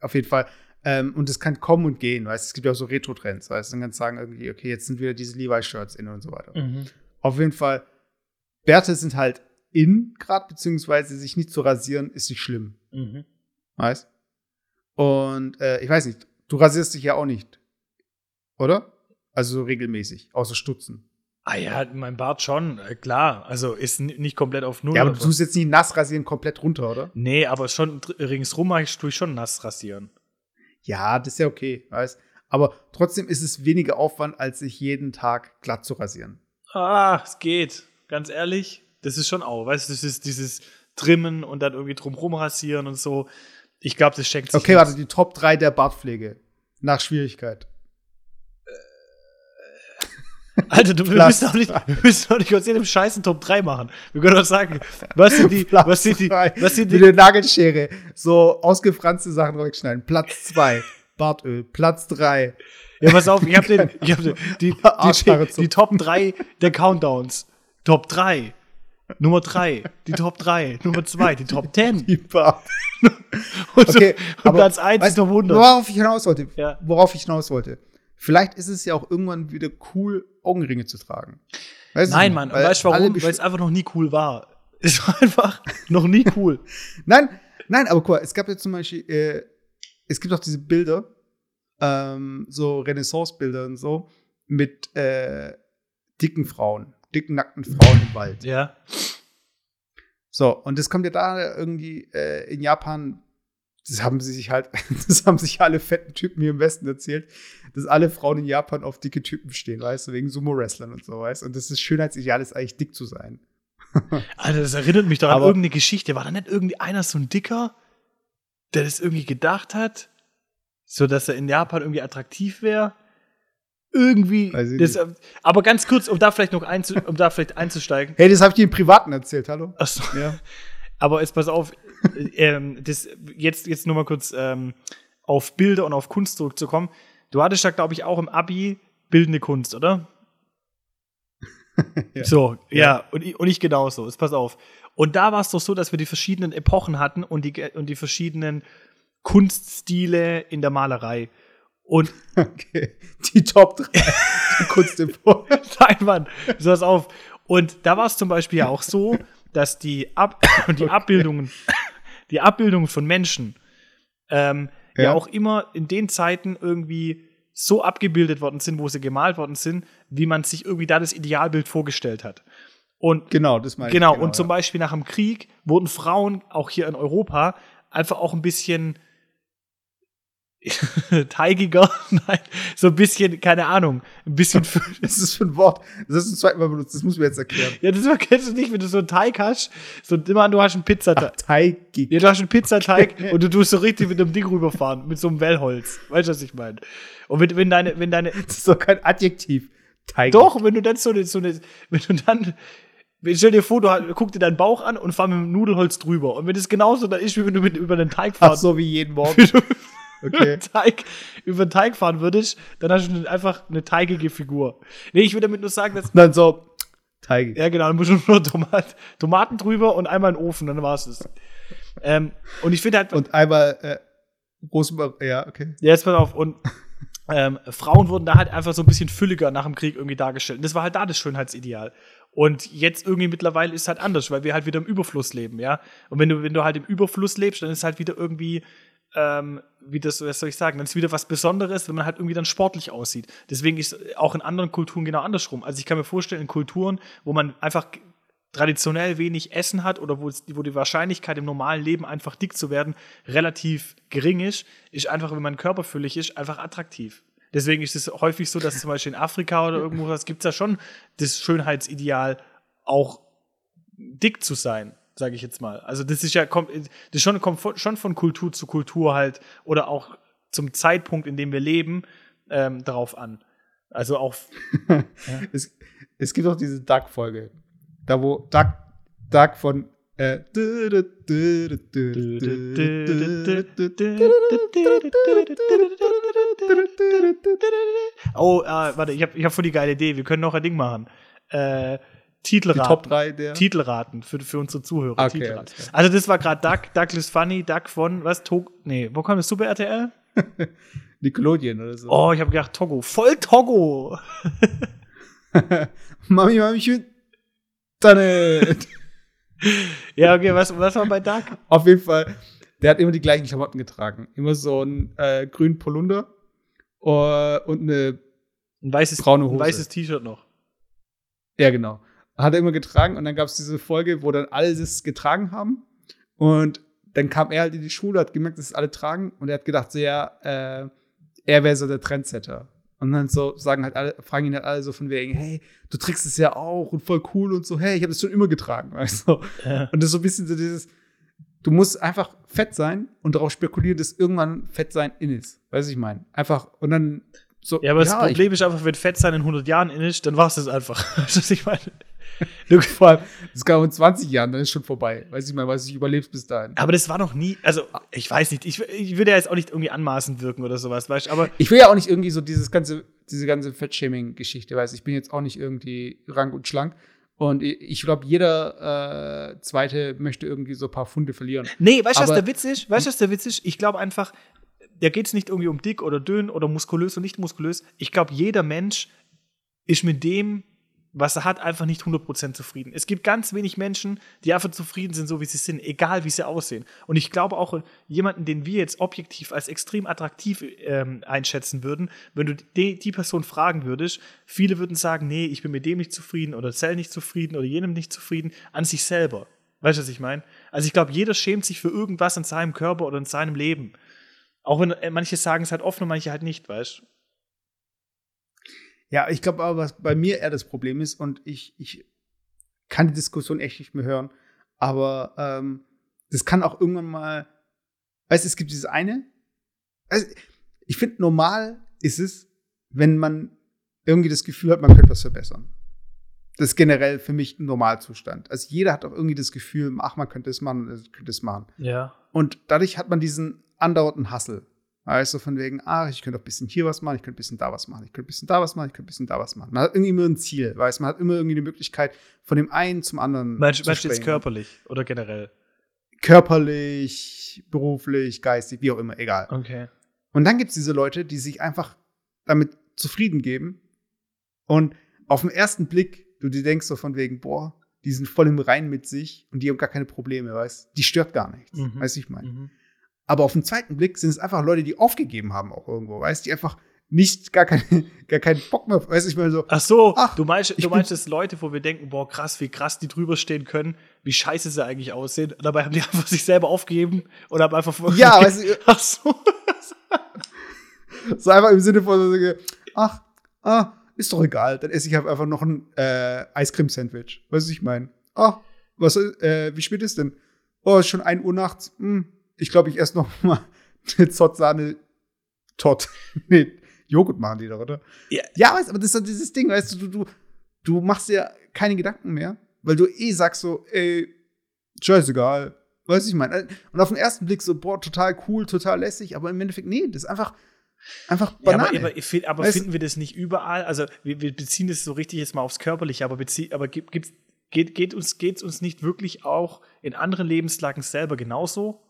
Auf jeden Fall. Ähm, und es kann kommen und gehen, weißt du? Es gibt ja auch so Retro-Trends, weißt du? Dann kannst du sagen, irgendwie, okay, jetzt sind wieder diese Levi-Shirts in und so weiter. Mhm. Auf jeden Fall, Bärte sind halt in gerade, beziehungsweise sich nicht zu rasieren, ist nicht schlimm. Mhm. Weißt? Und äh, ich weiß nicht, du rasierst dich ja auch nicht. Oder? Also so regelmäßig, außer Stutzen. Ah ja, mein Bart schon, äh, klar. Also ist nicht komplett auf Null. Ja, aber du tust jetzt nicht nass rasieren komplett runter, oder? nee, aber schon ringsrum mache ich, tue ich schon nass rasieren. Ja, das ist ja okay, weißt? Aber trotzdem ist es weniger Aufwand, als sich jeden Tag glatt zu rasieren. Ah, es geht. Ganz ehrlich, das ist schon auch, weißt du, das ist dieses Trimmen und dann irgendwie drumrum rasieren und so. Ich glaube, das schenkt sich. Okay, warte, die Top 3 der Bartpflege. Nach Schwierigkeit. Alter, du, wir müssen doch nicht, wir müssen doch nicht aus jedem scheißen Top 3 machen. Wir können doch sagen, was sind die, Platz was sind die, was sind Wie die, eine Nagelschere. So ausgefranste Sachen wegschneiden. Platz 2. Bartöl. Platz 3. ja, pass auf, ich hab den, ich hab den, die, die, die, die Top 3 der Countdowns. Top 3. Nummer 3, die Top 3, Nummer 2, die Top 10. Die Bart. Und, Okay, so, und Platz 1 ist Top 100. Worauf ich hinaus wollte. Ja. Worauf ich hinaus wollte. Vielleicht ist es ja auch irgendwann wieder cool, Augenringe zu tragen. Weißt du Nein? Mann, Weil weißt du warum? Weil es einfach noch nie cool war. Es war einfach noch nie cool. Nein, nein, aber guck mal, es gab ja zum Beispiel, äh, es gibt auch diese Bilder, ähm, so Renaissance-Bilder und so, mit äh, dicken Frauen, dicken, nackten Frauen im Wald. Ja. So, und das kommt ja da irgendwie äh, in Japan, das haben sie sich halt, das haben sich alle fetten Typen hier im Westen erzählt, dass alle Frauen in Japan auf dicke Typen stehen, weißt du, wegen Sumo-Wrestlern und so, weißt du. Und das ist Schönheitsideal ist eigentlich dick zu sein. Alter, das erinnert mich doch an Aber- irgendeine Geschichte. War da nicht irgendwie einer so ein Dicker, der das irgendwie gedacht hat, so dass er in Japan irgendwie attraktiv wäre? Irgendwie. Das, aber ganz kurz, um da vielleicht noch einzu, um da vielleicht einzusteigen. Hey, das habe ich dir im Privaten erzählt, hallo? Achso. Ja. Aber jetzt pass auf, äh, ähm, das, jetzt, jetzt nur mal kurz ähm, auf Bilder und auf Kunst zurückzukommen. Du hattest ja, glaube ich, auch im Abi bildende Kunst, oder? Ja. So, ja. Und, ich, und ich genauso. Jetzt pass auf. Und da war es doch so, dass wir die verschiedenen Epochen hatten und die, und die verschiedenen Kunststile in der Malerei. Und Okay. Die Top 3 der Kunstdepot. Nein, Mann, so pass auf. Und da war es zum Beispiel ja auch so, dass die, Ab die Abbildungen, die Abbildungen von Menschen ähm, ja. Ja. auch immer in den Zeiten irgendwie so abgebildet worden sind, wo sie gemalt worden sind, wie man sich irgendwie da das Idealbild vorgestellt hat. Und Genau, das meine genau, ich. und zum Beispiel nach dem Krieg wurden Frauen auch hier in Europa einfach auch ein bisschen teigiger, nein, so ein bisschen, keine Ahnung, ein bisschen Das ist für ein Wort. Das hast du zum zweiten Mal benutzt. Das muss mir jetzt erklären. Ja, das kennst du nicht, wenn du so einen Teig hast. So immer, du hast einen Pizzateig. Teigig. Ja, du hast einen Pizzateig und du tust so richtig mit einem Ding rüberfahren, mit so einem Wellholz. Weißt du, was ich meine? Und wenn, wenn deine, wenn deine, Das ist doch kein Adjektiv. Teigig. doch, wenn du dann so eine, so eine, wenn du dann Stell dir vor, du guck dir deinen Bauch an und fahr mit dem Nudelholz drüber. Und wenn das genauso da ist, wie wenn du mit, über den Teig Ach, fahrst, so wie jeden Morgen. Okay. Teig, über den Teig fahren würdest, dann hast du einfach eine teigige Figur. Nee, ich will damit nur sagen, dass. Dann so, Teig. Ja, genau, dann musst du nur Tomat, Tomaten drüber und einmal in den Ofen, dann war's es. Ähm, und ich finde halt. Und einmal äh, Rosmarin, ja, okay. Ja, jetzt pass auf. Und ähm, Frauen wurden da halt einfach so ein bisschen fülliger nach dem Krieg irgendwie dargestellt. Und das war halt da das Schönheitsideal. Und jetzt irgendwie mittlerweile ist es halt anders, weil wir halt wieder im Überfluss leben, ja. Und wenn du, wenn du halt im Überfluss lebst, dann ist halt wieder irgendwie, ähm, wie das, was soll ich sagen, dann ist wieder was Besonderes, wenn man halt irgendwie dann sportlich aussieht. Deswegen ist auch in anderen Kulturen genau andersrum. Also ich kann mir vorstellen, in Kulturen, wo man einfach traditionell wenig Essen hat oder wo, wo die Wahrscheinlichkeit im normalen Leben einfach dick zu werden relativ gering ist, ist einfach, wenn man körperfüllig ist, einfach attraktiv. Deswegen ist es häufig so, dass zum Beispiel in Afrika oder irgendwo was gibt es ja schon das Schönheitsideal, auch dick zu sein, sage ich jetzt mal. Also das ist ja kommt, das schon, kommt schon von Kultur zu Kultur halt oder auch zum Zeitpunkt, in dem wir leben, ähm, darauf an. Also auch Es, es gibt auch diese Duck-Folge. Da wo Duck, Duck von äh, Oh, äh, warte, ich habe ich hab voll die geile Idee. Wir können noch ein Ding machen. Äh, die Titelraten. Top 3 der. Titelraten für, für unsere Zuhörer. Okay, Titelraten. klar. Also das war gerade Duck, Douglas Funny, Duck von, was, Tog, nee, wo kommt das, Super RTL? Nickelodeon oder so. Oh, ich habe gedacht Togo. Voll Togo. Mami, Mami, ich will Tannet. Ja, okay, was, was war bei Duck? Auf jeden Fall, der hat immer die gleichen Klamotten getragen. Immer so einen äh, grünen Polunder äh, und eine, Ein weißes, Braune ein Hose. weißes T-Shirt noch. ja genau, hat er immer getragen und dann gab es diese Folge, wo dann alle das getragen haben und dann kam er halt in die Schule, hat gemerkt, dass es alle tragen und er hat gedacht, so, ja, äh, er wäre so der Trendsetter. Und dann so sagen halt alle, fragen ihn halt alle so von wegen, hey, du trägst es ja auch und voll cool und so, hey, ich habe es schon immer getragen, weißt du? Ja. Und das ist so ein bisschen so dieses, du musst einfach fett sein und darauf spekulieren, dass irgendwann fett sein in ist. Weißt du, ich meine? Einfach, und dann so. Ja, aber das ich- Problem ist einfach, wenn Fett sein in 100 Jahren in ist, dann war es das einfach. Weißt du, was ich meine? Vor allem, das auch in 20 Jahren, dann ist schon vorbei. Weiß ich mal, weiß ich überlebst bis dahin. aber das war noch nie, also ich weiß nicht, ich, ich würde ja jetzt auch nicht irgendwie anmaßend wirken oder sowas, weißt du, aber Ich will ja auch nicht irgendwie so dieses ganze, diese ganze Fettshaming-Geschichte, weißt du, ich bin jetzt auch nicht irgendwie rank und schlank. Und ich, glaube, jeder äh, Zweite möchte irgendwie so ein paar Funde verlieren. Nee, weißt du, was der Witz ist? Weißt du, was der Witz ist? Ich glaube einfach, da geht es nicht irgendwie um dick oder dünn oder muskulös und nicht muskulös. Ich glaube, jeder Mensch ist mit dem, was er hat, einfach nicht 100% zufrieden. Es gibt ganz wenig Menschen, die einfach zufrieden sind, so wie sie sind, egal wie sie aussehen. Und ich glaube auch, jemanden, den wir jetzt objektiv als extrem attraktiv ähm, einschätzen würden, wenn du die, die Person fragen würdest, viele würden sagen, nee, ich bin mit dem nicht zufrieden oder Zell nicht zufrieden oder jenem nicht zufrieden, an sich selber. Weißt du, was ich meine? Also ich glaube, jeder schämt sich für irgendwas in seinem Körper oder in seinem Leben. Auch wenn äh, manche sagen es halt offen und manche halt nicht, weißt du? Ja, ich glaube aber, was bei mir eher das Problem ist, und ich, ich kann die Diskussion echt nicht mehr hören, aber ähm, das kann auch irgendwann mal, weißt du, es gibt dieses eine, also ich finde, normal ist es, wenn man irgendwie das Gefühl hat, man könnte was verbessern. Das ist generell für mich ein Normalzustand. Also jeder hat auch irgendwie das Gefühl, ach, man könnte es machen, man könnte es machen. Ja. Und dadurch hat man diesen andauernden Hassel. Weißt du, von wegen, ah, ich könnte auch ein bisschen hier was machen, ich könnte ein bisschen da was machen, ich könnte ein bisschen da was machen, ich könnte ein bisschen da was machen. Man hat irgendwie immer ein Ziel, weißt du, man hat immer irgendwie die Möglichkeit, von dem einen zum anderen Meinst du jetzt springen. körperlich oder generell? Körperlich, beruflich, geistig, wie auch immer, egal. Okay. Und dann gibt es diese Leute, die sich einfach damit zufrieden geben und auf den ersten Blick, du dir denkst so von wegen, boah, die sind voll im Rein mit sich und die haben gar keine Probleme, weißt du, die stört gar nichts, Mhm. weißt du, ich meine. Mhm. Aber auf den zweiten Blick sind es einfach Leute, die aufgegeben haben auch irgendwo, weißt du, die einfach nicht, gar, keine, gar keinen Bock mehr, weißt du, ich meine so, Ach so, Ach, du meinst, du meinst dass Leute, wo wir denken, boah, krass, wie krass die drüber stehen können, wie scheiße sie eigentlich aussehen. Und dabei haben die einfach sich selber aufgegeben und haben einfach Ja, weißt du- Ach so. so einfach im Sinne von, so, ach, ah, ist doch egal, dann esse ich halt einfach noch ein äh, Eiscreme-Sandwich, weißt du, ich meine. Ah, was, äh, wie spät ist denn? Oh, ist schon 1 Uhr nachts. Hm, ich glaube, ich esse noch mal eine Zott-Sahne Tot. nee, Joghurt machen die doch, oder? Ja. ja weißt, aber das ist doch dieses Ding, weißt du, du, du, machst dir keine Gedanken mehr weil du eh sagst so, ey, scheißegal, weiß ich meine. Und auf den ersten Blick so, boah, total cool, total lässig, aber im Endeffekt, nee, das ist einfach, einfach Banane. Ja, aber, aber, aber finden wir das nicht überall? Also, wir, wir, beziehen das so richtig jetzt mal aufs Körperliche, aber, bezie aber gibt, geht, geht uns, geht's uns nicht wirklich auch in anderen Lebenslagen selber genauso?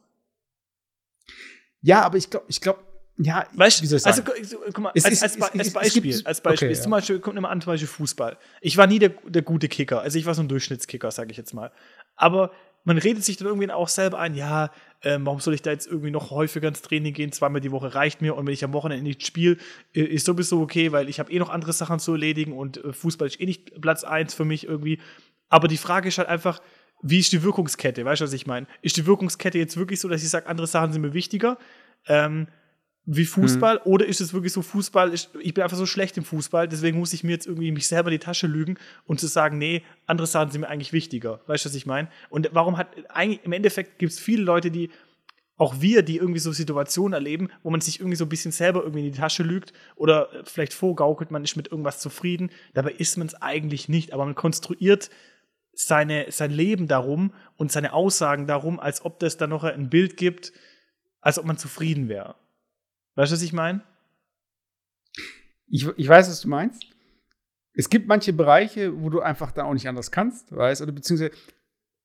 Ja, aber ich glaube, ich glaube, ja, weißt, wie soll ich sagen? Also, guck mal, als, als, als, Beispiel, als Beispiel, okay, ist zum Beispiel, kommt immer an, zum Beispiel Fußball. Ich war nie der, der gute Kicker, also ich war so ein Durchschnittskicker, sage ich jetzt mal. Aber man redet sich dann irgendwie auch selber ein, ja, ähm, warum soll ich da jetzt irgendwie noch häufiger ins Training gehen? Zweimal die Woche reicht mir und wenn ich am Wochenende nicht spiele, äh, ist sowieso okay, weil ich habe eh noch andere Sachen zu erledigen und äh, Fußball ist eh nicht Platz eins für mich irgendwie. Aber die Frage ist halt einfach, wie ist die Wirkungskette? Weißt du, was ich meine? Ist die Wirkungskette jetzt wirklich so, dass ich sage, andere Sachen sind mir wichtiger? Ähm, wie Fußball mhm. oder ist es wirklich so Fußball, ich, ich, bin einfach so schlecht im Fußball, deswegen muss ich mir jetzt irgendwie mich selber in die Tasche lügen und zu sagen, nee, andere Sachen sind mir eigentlich wichtiger. Weißt du, was ich meine? Und warum hat eigentlich im Endeffekt gibt es viele Leute, die auch wir, die irgendwie so Situationen erleben, wo man sich irgendwie so ein bisschen selber irgendwie in die Tasche lügt oder vielleicht vorgaukelt, man ist mit irgendwas zufrieden, dabei ist man es eigentlich nicht, aber man konstruiert seine, sein Leben darum und seine Aussagen darum, als ob das dann noch ein Bild gibt, als ob man zufrieden wäre. Weißt du, was ich meine? Ich, ich weiß, was du meinst. Es gibt manche Bereiche, wo du einfach dann auch nicht anders kannst, weißt oder beziehungsweise,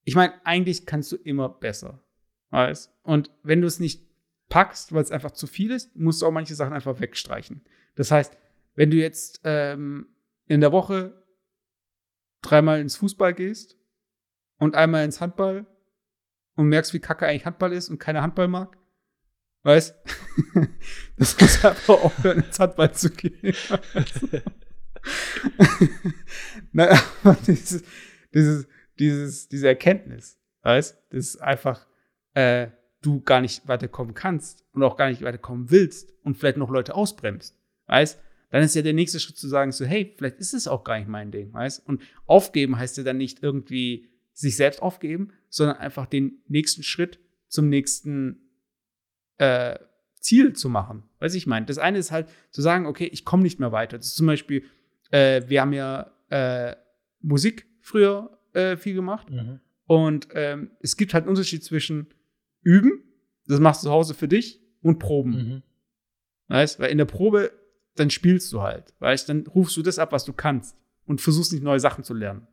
ich meine, eigentlich kannst du immer besser, weißt Und wenn du es nicht packst, weil es einfach zu viel ist, musst du auch manche Sachen einfach wegstreichen. Das heißt, wenn du jetzt ähm, in der Woche dreimal ins Fußball gehst und einmal ins Handball und merkst, wie kacke eigentlich Handball ist und keiner Handball mag, Weißt? Das muss einfach aufhören, ins Handball zu gehen. naja, dieses, dieses, dieses, diese Erkenntnis, weißt? Das ist einfach, äh, du gar nicht weiterkommen kannst und auch gar nicht weiterkommen willst und vielleicht noch Leute ausbremst, weißt dann ist ja der nächste Schritt zu sagen, so, hey, vielleicht ist es auch gar nicht mein Ding, weißt Und aufgeben heißt ja dann nicht irgendwie sich selbst aufgeben, sondern einfach den nächsten Schritt zum nächsten äh, Ziel zu machen. Weiß ich meine. Das eine ist halt zu sagen, okay, ich komme nicht mehr weiter. Das ist zum Beispiel, äh, wir haben ja äh, Musik früher äh, viel gemacht. Mhm. Und ähm, es gibt halt einen Unterschied zwischen üben, das machst du zu Hause für dich, und proben. Mhm. Weißt, weil in der Probe, dann spielst du halt. Weißt, dann rufst du das ab, was du kannst. Und versuchst nicht neue Sachen zu lernen.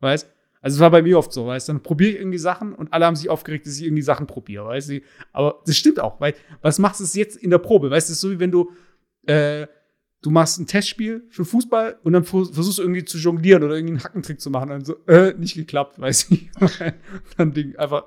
Weißt, also es war bei mir oft so, weißt dann probiere ich irgendwie Sachen und alle haben sich aufgeregt, dass ich irgendwie Sachen probiere, weißt du. Aber das stimmt auch, weil was machst du jetzt in der Probe? Weißt du, es ist so wie wenn du, äh, du machst ein Testspiel für Fußball und dann versuchst du irgendwie zu jonglieren oder irgendwie einen Hackentrick zu machen und dann so, äh, nicht geklappt, weißt du. dann Ding einfach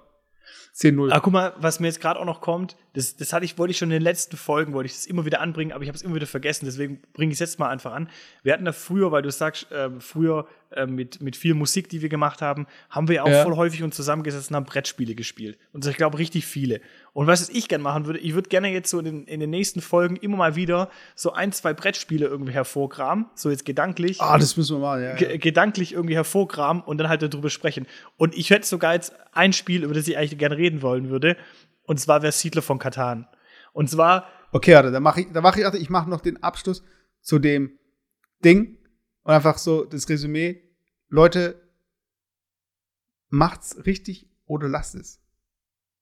10-0. Aber guck mal, was mir jetzt gerade auch noch kommt, das, das hatte ich, wollte ich schon in den letzten Folgen, wollte ich das immer wieder anbringen, aber ich habe es immer wieder vergessen, deswegen bringe ich es jetzt mal einfach an. Wir hatten da früher, weil du sagst, äh, früher äh, mit, mit viel Musik, die wir gemacht haben, haben wir ja auch ja. voll häufig uns zusammengesessen und haben Brettspiele gespielt. Und ich glaube, richtig viele. Und was ich gerne machen würde, ich würde gerne jetzt so in den, in den nächsten Folgen immer mal wieder so ein, zwei Brettspiele irgendwie hervorkramen, so jetzt gedanklich. Ah, das müssen wir mal, ja. ja. Gedanklich irgendwie hervorkramen und dann halt darüber sprechen. Und ich hätte sogar jetzt ein Spiel, über das ich eigentlich gerne reden wollen würde. Und zwar wäre Siedler von Katan. Und zwar. Okay, warte, dann mache ich, dann mache ich, ich mache noch den Abschluss zu dem Ding und einfach so das Resümee. Leute, macht's richtig oder lasst es.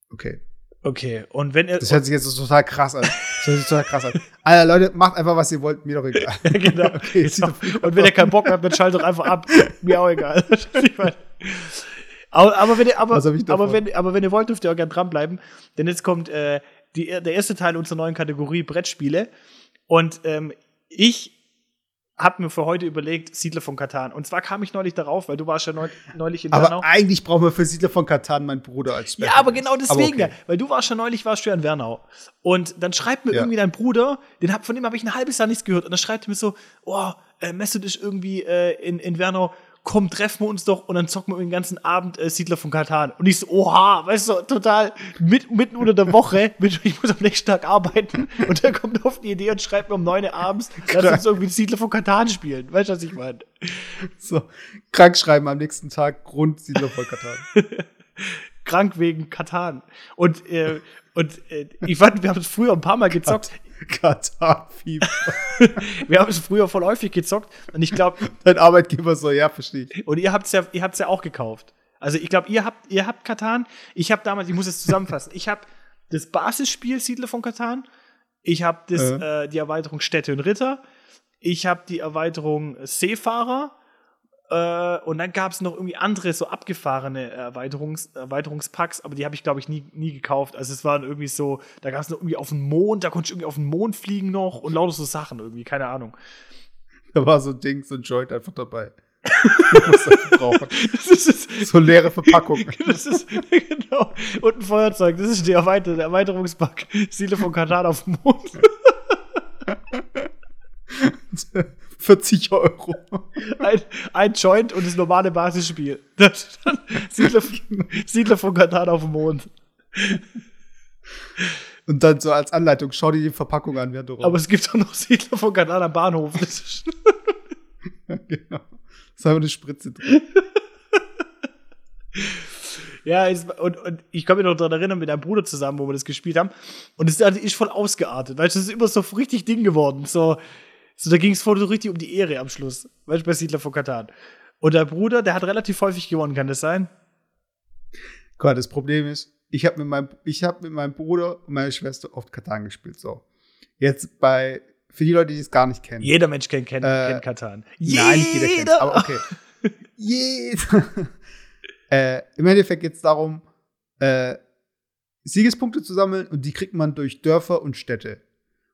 Okay. Okay, und wenn ihr. Das hört sich jetzt so total krass an. Das hört sich total krass an. Alter, Leute, macht einfach, was ihr wollt, mir doch egal. genau. Okay, genau. Und wenn ihr keinen Bock habt, dann schaltet doch einfach ab. mir auch egal. aber, aber, wenn ihr, aber, aber, wenn, aber wenn ihr wollt, dürft ihr auch gerne dranbleiben. Denn jetzt kommt äh, die, der erste Teil unserer neuen Kategorie Brettspiele. Und ähm, ich habe mir für heute überlegt, Siedler von Katan. Und zwar kam ich neulich darauf, weil du warst ja neulich in aber Wernau. Aber eigentlich brauchen wir für Siedler von Katan meinen Bruder als Special. Ja, aber genau deswegen, okay. weil du warst ja neulich, warst du ja in Wernau. Und dann schreibt mir ja. irgendwie dein Bruder, den hab, von dem habe ich ein halbes Jahr nichts gehört. Und dann schreibt er mir so, oh, äh, Message ist irgendwie äh, in, in Wernau komm, treffen wir uns doch und dann zocken wir den ganzen Abend äh, Siedler von Katan. Und ich so, oha, weißt du, total mit, mitten unter der Woche, mit, ich muss am nächsten Tag arbeiten und der kommt auf die Idee und schreibt mir um neun Uhr abends, lass uns irgendwie Siedler von Katan spielen. Weißt du, was ich meine? So, krank schreiben am nächsten Tag, Grund Siedler von Katan. krank wegen Katan. Und, äh, Und äh, ich fand, wir haben es früher ein paar Mal gezockt. Katar-Fieber. wir haben es früher voll häufig gezockt. Und ich glaube. Dein Arbeitgeber so, ja, verstehe ich. Und ihr habt es ja, ihr habt's ja auch gekauft. Also ich glaube, ihr habt, ihr habt Katan. Ich habe damals, ich muss es zusammenfassen. ich habe das Basisspiel Siedler von Katan. Ich habe äh. äh, die Erweiterung Städte und Ritter. Ich habe die Erweiterung Seefahrer. Äh, und dann gab es noch irgendwie andere so abgefahrene Erweiterungs Erweiterungspacks, aber die habe ich, glaube ich, nie, nie gekauft. Also es waren irgendwie so, da gab es noch irgendwie auf den Mond, da konnte ich irgendwie auf den Mond fliegen noch und lauter so Sachen irgendwie, keine Ahnung. Da war so ein Ding, so ein Joint einfach dabei. das ist, so leere Verpackung. Das ist, genau. Und ein Feuerzeug. Das ist der, Erweiter der Erweiterungspack. Siedler von Katar auf dem Mond. 40 Euro. Ein, ein, Joint und das normale Basisspiel. Das dann Siedler, Siedler von Katar auf dem Mond. Und dann so als Anleitung, schau dir die Verpackung an, während du Aber es gibt auch noch Siedler von Katar am Bahnhof. ja, genau. Das ist einfach eine Spritze drin. ja, und, und ich kann mich noch daran erinnern, mit einem Bruder zusammen, wo wir das gespielt haben. Und es ist voll ausgeartet, weil es ist immer so richtig Ding geworden. So, so da ging es voll so richtig um die Ehre am Schluss. Weißt du, bei Siedler von Katan. Und der Bruder, der hat relativ häufig gewonnen, kann das sein? Gott, das Problem ist, ich habe mit, meinem, hab mit meinem Bruder und meiner Schwester oft Katan gespielt. So. Jetzt bei für die Leute, die es gar nicht kennen. Jeder Mensch kennt, kennt, äh, kennt Katan. Nein, nicht jeder kennt aber okay. jeder. äh, Im Endeffekt geht es darum, äh, Siegespunkte zu sammeln und die kriegt man durch Dörfer und Städte.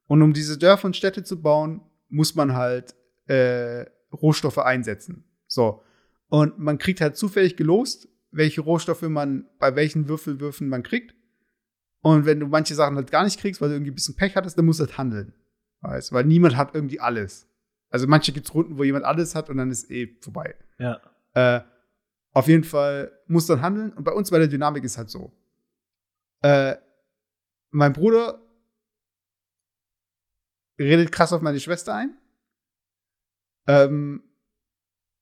Und um diese Dörfer und Städte zu bauen, muss man halt äh, Rohstoffe einsetzen. So. Und man kriegt halt zufällig gelost, welche Rohstoffe man bei welchen Würfelwürfen man kriegt. Und wenn du manche Sachen halt gar nicht kriegst, weil du irgendwie ein bisschen Pech hattest, dann musst du halt handeln. Weißt, weil niemand hat irgendwie alles. Also manche gibt es Runden, wo jemand alles hat und dann ist eh vorbei. Ja. Äh, auf jeden Fall muss dann handeln. Und bei uns bei der Dynamik ist halt so. Äh, mein Bruder redet krass auf meine Schwester ein. Ähm,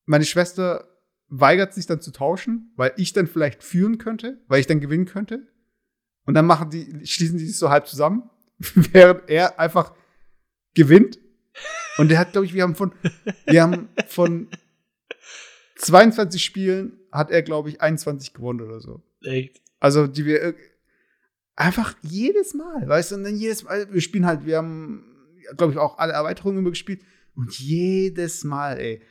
meine Schwester weigert sich dann zu tauschen, weil ich dann vielleicht führen könnte, weil ich dann gewinnen könnte. Und dann machen die, schließen die sich so halb zusammen, während er einfach gewinnt. Und der hat, glaube ich, wir haben von, wir haben von 22 Spielen hat er, glaube ich, 21 gewonnen oder so. Echt? Also, die wir einfach jedes Mal, weißt du, und dann jedes Mal, wir spielen halt, wir haben, glaube ich, auch alle Erweiterungen immer gespielt und jedes Mal, ey.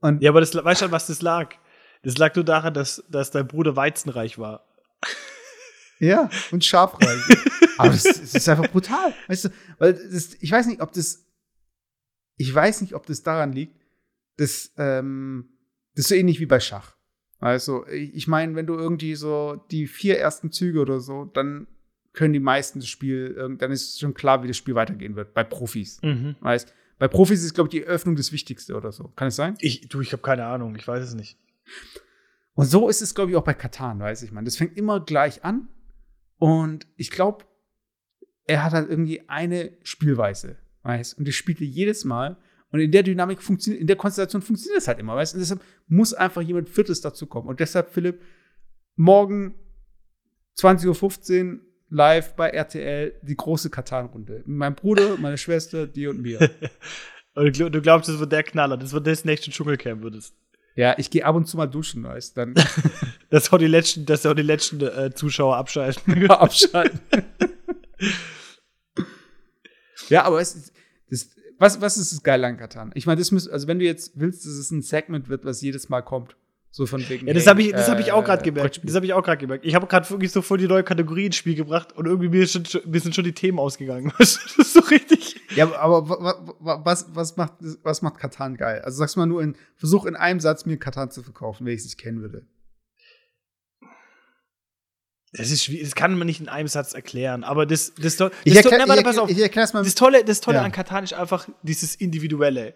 Und ja, aber das, weißt du, was das lag? Das lag nur daran, dass, dass dein Bruder weizenreich war. Ja, und scharfreich. Aber das, das, ist einfach brutal. Weißt du, weil das, ich weiß nicht, ob das, ich weiß nicht, ob das daran liegt, dass, ähm, das ist so ähnlich wie bei Schach. Also, ich meine, wenn du irgendwie so die vier ersten Züge oder so, dann können die meisten das Spiel, dann ist schon klar, wie das Spiel weitergehen wird, bei Profis. Mhm. Weißt bei Profis ist, glaube ich, die Eröffnung das Wichtigste oder so. Kann es sein? Ich, du, ich habe keine Ahnung, ich weiß es nicht. Und so ist es, glaube ich, auch bei Katan, weiß ich, man. Das fängt immer gleich an. Und ich glaube, er hat halt irgendwie eine Spielweise, weißt Und das spielt er jedes Mal. Und in der Dynamik funktioniert, in der Konstellation funktioniert es halt immer, weißt Und deshalb muss einfach jemand Viertes dazu kommen. Und deshalb, Philipp, morgen 20.15 Uhr live bei RTL die große Katan-Runde. Mein Bruder, meine Schwester, die und mir. und du glaubst, das wird der Knaller, das wird das nächste Dschungelcamp, würdest ja, ich gehe ab und zu mal duschen, weißt dann. das auch die letzten, das auch die letzten äh, Zuschauer abschalten. abschalten. ja, aber es, das, was, was ist das geile an Katan? Ich meine, das muss, also wenn du jetzt willst, dass es ein Segment wird, was jedes Mal kommt. So von wegen. Ja, das habe ich, das hab ich auch gerade äh, gemerkt. Das habe ich auch gerade gemerkt. Ich habe gerade wirklich so voll die neue Kategorie ins Spiel gebracht und irgendwie mir, schon, mir sind schon die Themen ausgegangen. das ist so richtig. Ja, aber was, was, macht, was macht Katan geil? Also sag's mal nur in, versuch in einem Satz mir Katan zu verkaufen, wenn ich es nicht kennen würde. Das ist Das kann man nicht in einem Satz erklären. Aber das, das, das, ich erklär, to ich, auf, ich erklär's mal. Das Tolle, das Tolle ja. an Katan ist einfach dieses Individuelle.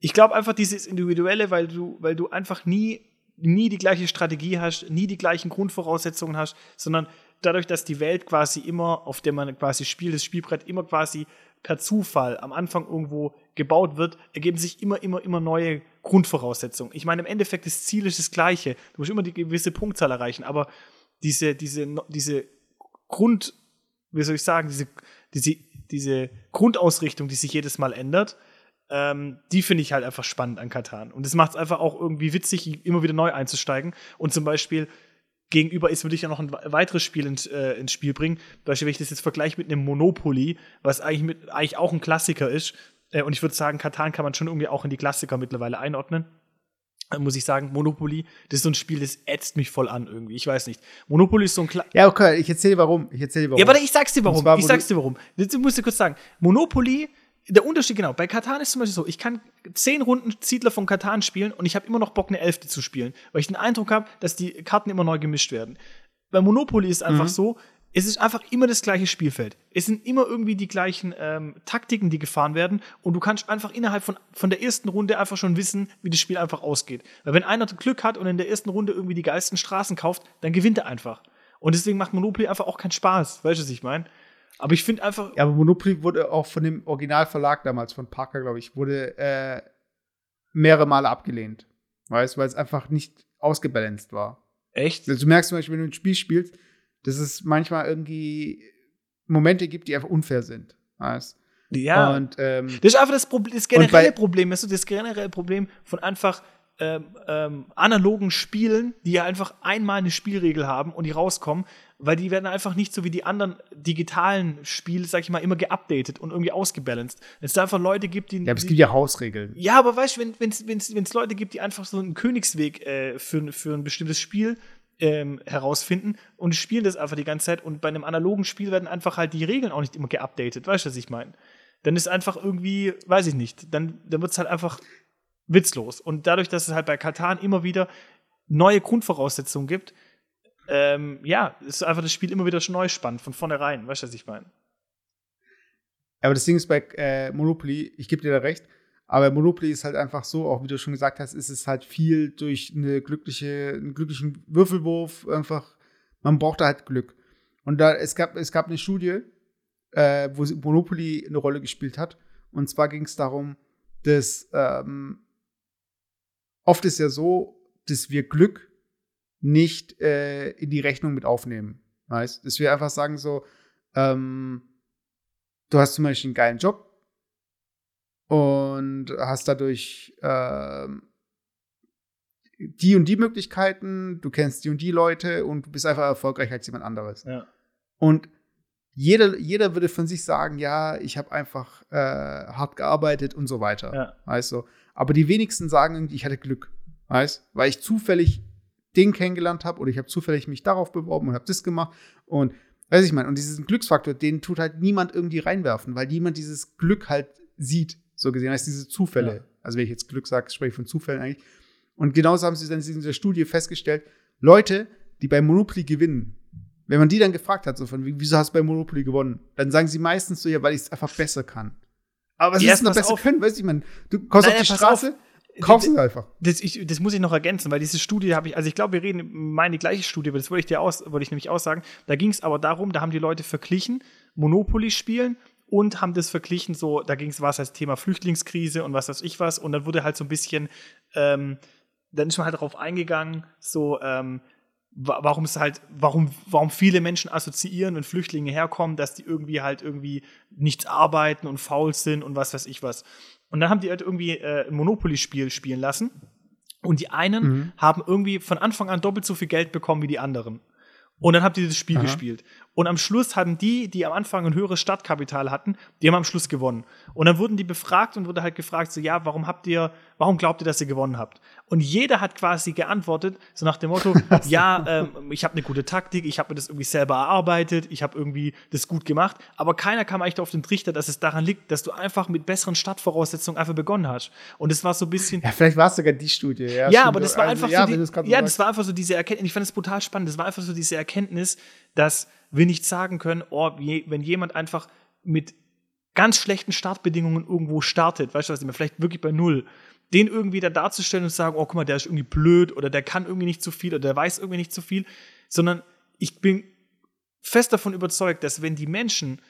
Ich glaube einfach dieses Individuelle, weil du, weil du einfach nie nie die gleiche Strategie hast, nie die gleichen Grundvoraussetzungen hast, sondern dadurch, dass die Welt quasi immer, auf der man quasi spielt, das Spielbrett immer quasi per Zufall am Anfang irgendwo gebaut wird, ergeben sich immer, immer, immer neue Grundvoraussetzungen. Ich meine, im Endeffekt das Ziel ist das gleiche. Du musst immer die gewisse Punktzahl erreichen, aber diese, diese, diese Grund, wie soll ich sagen, diese, diese, diese Grundausrichtung, die sich jedes Mal ändert, ähm, die finde ich halt einfach spannend an Katan. Und es macht es einfach auch irgendwie witzig, immer wieder neu einzusteigen. Und zum Beispiel gegenüber ist, würde ich ja noch ein weiteres Spiel ins, äh, ins Spiel bringen. Beispiel, wenn ich das jetzt vergleiche mit einem Monopoly, was eigentlich, mit, eigentlich auch ein Klassiker ist. Äh, und ich würde sagen, Katan kann man schon irgendwie auch in die Klassiker mittlerweile einordnen muss ich sagen, Monopoly, das ist so ein Spiel, das ätzt mich voll an irgendwie. Ich weiß nicht. Monopoly ist so ein Kla Ja, okay, ich erzähle warum. Ich erzähle warum. Ja, warte, ich sag's dir warum. Ich sag's dir warum. Das musst du kurz sagen. Monopoly, der Unterschied genau, bei Katan ist zum Beispiel so, ich kann zehn Runden Ziedler von Katan spielen und ich habe immer noch Bock, eine Elfte zu spielen, weil ich den Eindruck habe, dass die Karten immer neu gemischt werden. Bei Monopoly ist einfach mhm. so, es ist einfach immer das gleiche Spielfeld. Es sind immer irgendwie die gleichen ähm, Taktiken, die gefahren werden. Und du kannst einfach innerhalb von, von der ersten Runde einfach schon wissen, wie das Spiel einfach ausgeht. Weil wenn einer Glück hat und in der ersten Runde irgendwie die geilsten Straßen kauft, dann gewinnt er einfach. Und deswegen macht Monopoly einfach auch keinen Spaß. Weißt du, was ich meine? Aber ich finde einfach. Ja, aber Monopoly wurde auch von dem Originalverlag damals, von Parker, glaube ich, wurde äh, mehrere Male abgelehnt. Weißt du, weil es einfach nicht ausgebalanced war. Echt? Also, du merkst zum Beispiel, wenn du ein Spiel spielst, dass es manchmal irgendwie Momente gibt, die einfach unfair sind. Weißt? Ja. Und, ähm, das ist einfach das, Problem, das generelle Problem, weißt du, das generelle Problem von einfach ähm, ähm, analogen Spielen, die ja einfach einmal eine Spielregel haben und die rauskommen, weil die werden einfach nicht so wie die anderen digitalen Spiele, sag ich mal, immer geupdatet und irgendwie ausgebalanced. Wenn es da einfach Leute gibt, die. Ja, aber es gibt ja Hausregeln. Ja, aber weißt du, wenn es Leute gibt, die einfach so einen Königsweg äh, für, für ein bestimmtes Spiel ähm, herausfinden und spielen das einfach die ganze Zeit. Und bei einem analogen Spiel werden einfach halt die Regeln auch nicht immer geupdatet. Weißt du, was ich meine? Dann ist einfach irgendwie, weiß ich nicht, dann, dann wird es halt einfach witzlos. Und dadurch, dass es halt bei Katan immer wieder neue Grundvoraussetzungen gibt, ähm, ja, ist einfach das Spiel immer wieder neu spannend, von vornherein. Weißt du, was ich meine? Aber das Ding ist bei äh, Monopoly, ich gebe dir da recht, aber Monopoly ist halt einfach so, auch wie du schon gesagt hast, ist es halt viel durch eine glückliche, einen glücklichen Würfelwurf einfach. Man braucht da halt Glück. Und da, es gab, es gab eine Studie, äh, wo Monopoly eine Rolle gespielt hat. Und zwar ging es darum, dass ähm, oft ist ja so, dass wir Glück nicht äh, in die Rechnung mit aufnehmen. Weißt? Dass wir einfach sagen so, ähm, du hast zum Beispiel einen geilen Job, und hast dadurch äh, die und die Möglichkeiten, du kennst die und die Leute und du bist einfach erfolgreicher als jemand anderes. Ja. Und jeder, jeder würde von sich sagen, ja, ich habe einfach äh, hart gearbeitet und so weiter. Ja. Weißt du? Aber die wenigsten sagen irgendwie, ich hatte Glück. Weißt Weil ich zufällig den kennengelernt habe oder ich habe zufällig mich darauf beworben und habe das gemacht. Und weiß ich meine, und diesen Glücksfaktor, den tut halt niemand irgendwie reinwerfen, weil niemand dieses Glück halt sieht so gesehen, heißt diese Zufälle. Ja. Also wenn ich jetzt Glück sage, spreche ich von Zufällen eigentlich. Und genauso haben sie dann in dieser Studie festgestellt, Leute, die bei Monopoly gewinnen, wenn man die dann gefragt hat, so von, wieso hast du bei Monopoly gewonnen? Dann sagen sie meistens so, ja, weil ich es einfach besser kann. Aber was ja, ist noch besser auf. können? Weiß ich, man, du kommst Nein, auf die Straße, auf. kaufst es einfach. Das, ich, das, muss ich noch ergänzen, weil diese Studie habe ich, also ich glaube, wir reden meine gleiche Studie, aber das wollte ich dir aus, wollte ich nämlich aussagen. Da ging es aber darum, da haben die Leute verglichen, Monopoly spielen und haben das verglichen, so, da ging es was als Thema Flüchtlingskrise und was weiß ich was. Und dann wurde halt so ein bisschen, ähm, dann ist man halt darauf eingegangen, so, ähm, warum es halt, warum, warum viele Menschen assoziieren, wenn Flüchtlinge herkommen, dass die irgendwie halt irgendwie nichts arbeiten und faul sind und was weiß ich was. Und dann haben die halt irgendwie äh, ein Monopoly-Spiel spielen lassen. Und die einen mhm. haben irgendwie von Anfang an doppelt so viel Geld bekommen wie die anderen. Und dann habt ihr das Spiel Aha. gespielt. Und am Schluss haben die, die am Anfang ein höheres Startkapital hatten, die haben am Schluss gewonnen. Und dann wurden die befragt und wurde halt gefragt, so, ja, warum habt ihr, warum glaubt ihr, dass ihr gewonnen habt? Und jeder hat quasi geantwortet, so nach dem Motto, ja, ähm, ich habe eine gute Taktik, ich habe mir das irgendwie selber erarbeitet, ich habe irgendwie das gut gemacht. Aber keiner kam eigentlich auf den Trichter, dass es daran liegt, dass du einfach mit besseren Startvoraussetzungen einfach begonnen hast. Und es war so ein bisschen. Ja, vielleicht war es sogar die Studie. Ja, ja aber das war also, einfach ja, so. Die, ja, das war einfach so diese Erkenntnis. Ich fand es brutal spannend. Das war einfach so diese Erkenntnis, dass wir nicht sagen können, oh, wenn jemand einfach mit ganz schlechten Startbedingungen irgendwo startet, weißt du was, ich meine, vielleicht wirklich bei Null, den irgendwie da darzustellen und zu sagen, oh, guck mal, der ist irgendwie blöd oder der kann irgendwie nicht so viel oder der weiß irgendwie nicht so viel, sondern ich bin fest davon überzeugt, dass wenn die Menschen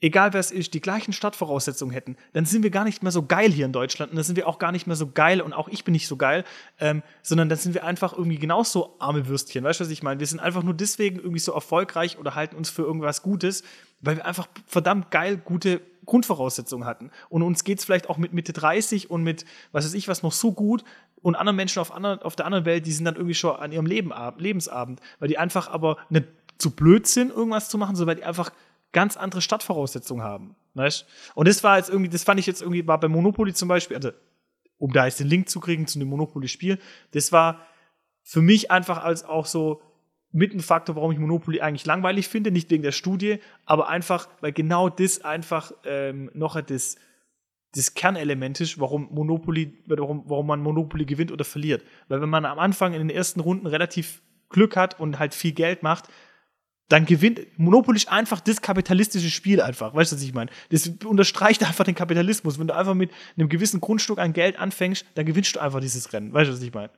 egal wer es ist, die gleichen Startvoraussetzungen hätten, dann sind wir gar nicht mehr so geil hier in Deutschland und dann sind wir auch gar nicht mehr so geil und auch ich bin nicht so geil, ähm, sondern dann sind wir einfach irgendwie genauso arme Würstchen. Weißt du, was ich meine? Wir sind einfach nur deswegen irgendwie so erfolgreich oder halten uns für irgendwas Gutes, weil wir einfach verdammt geil gute Grundvoraussetzungen hatten. Und uns geht es vielleicht auch mit Mitte 30 und mit, was weiß ich, was noch so gut. Und anderen Menschen auf, anderen, auf der anderen Welt, die sind dann irgendwie schon an ihrem Leben, Lebensabend, weil die einfach aber nicht zu blöd sind, irgendwas zu machen, sondern weil die einfach ganz andere Startvoraussetzungen haben. Weißt? Und das war jetzt irgendwie, das fand ich jetzt irgendwie, war bei Monopoly zum Beispiel, also um da jetzt den Link zu kriegen zu dem Monopoly-Spiel, das war für mich einfach als auch so mit ein Faktor, warum ich Monopoly eigentlich langweilig finde, nicht wegen der Studie, aber einfach, weil genau das einfach ähm, noch das, das Kernelement ist, warum Monopoly, warum, warum man Monopoly gewinnt oder verliert. Weil wenn man am Anfang in den ersten Runden relativ Glück hat und halt viel Geld macht, dann gewinnt Monopoly einfach das kapitalistische Spiel einfach. Weißt du, was ich meine? Das unterstreicht einfach den Kapitalismus. Wenn du einfach mit einem gewissen Grundstück an Geld anfängst, dann gewinnst du einfach dieses Rennen. Weißt du, was ich meine?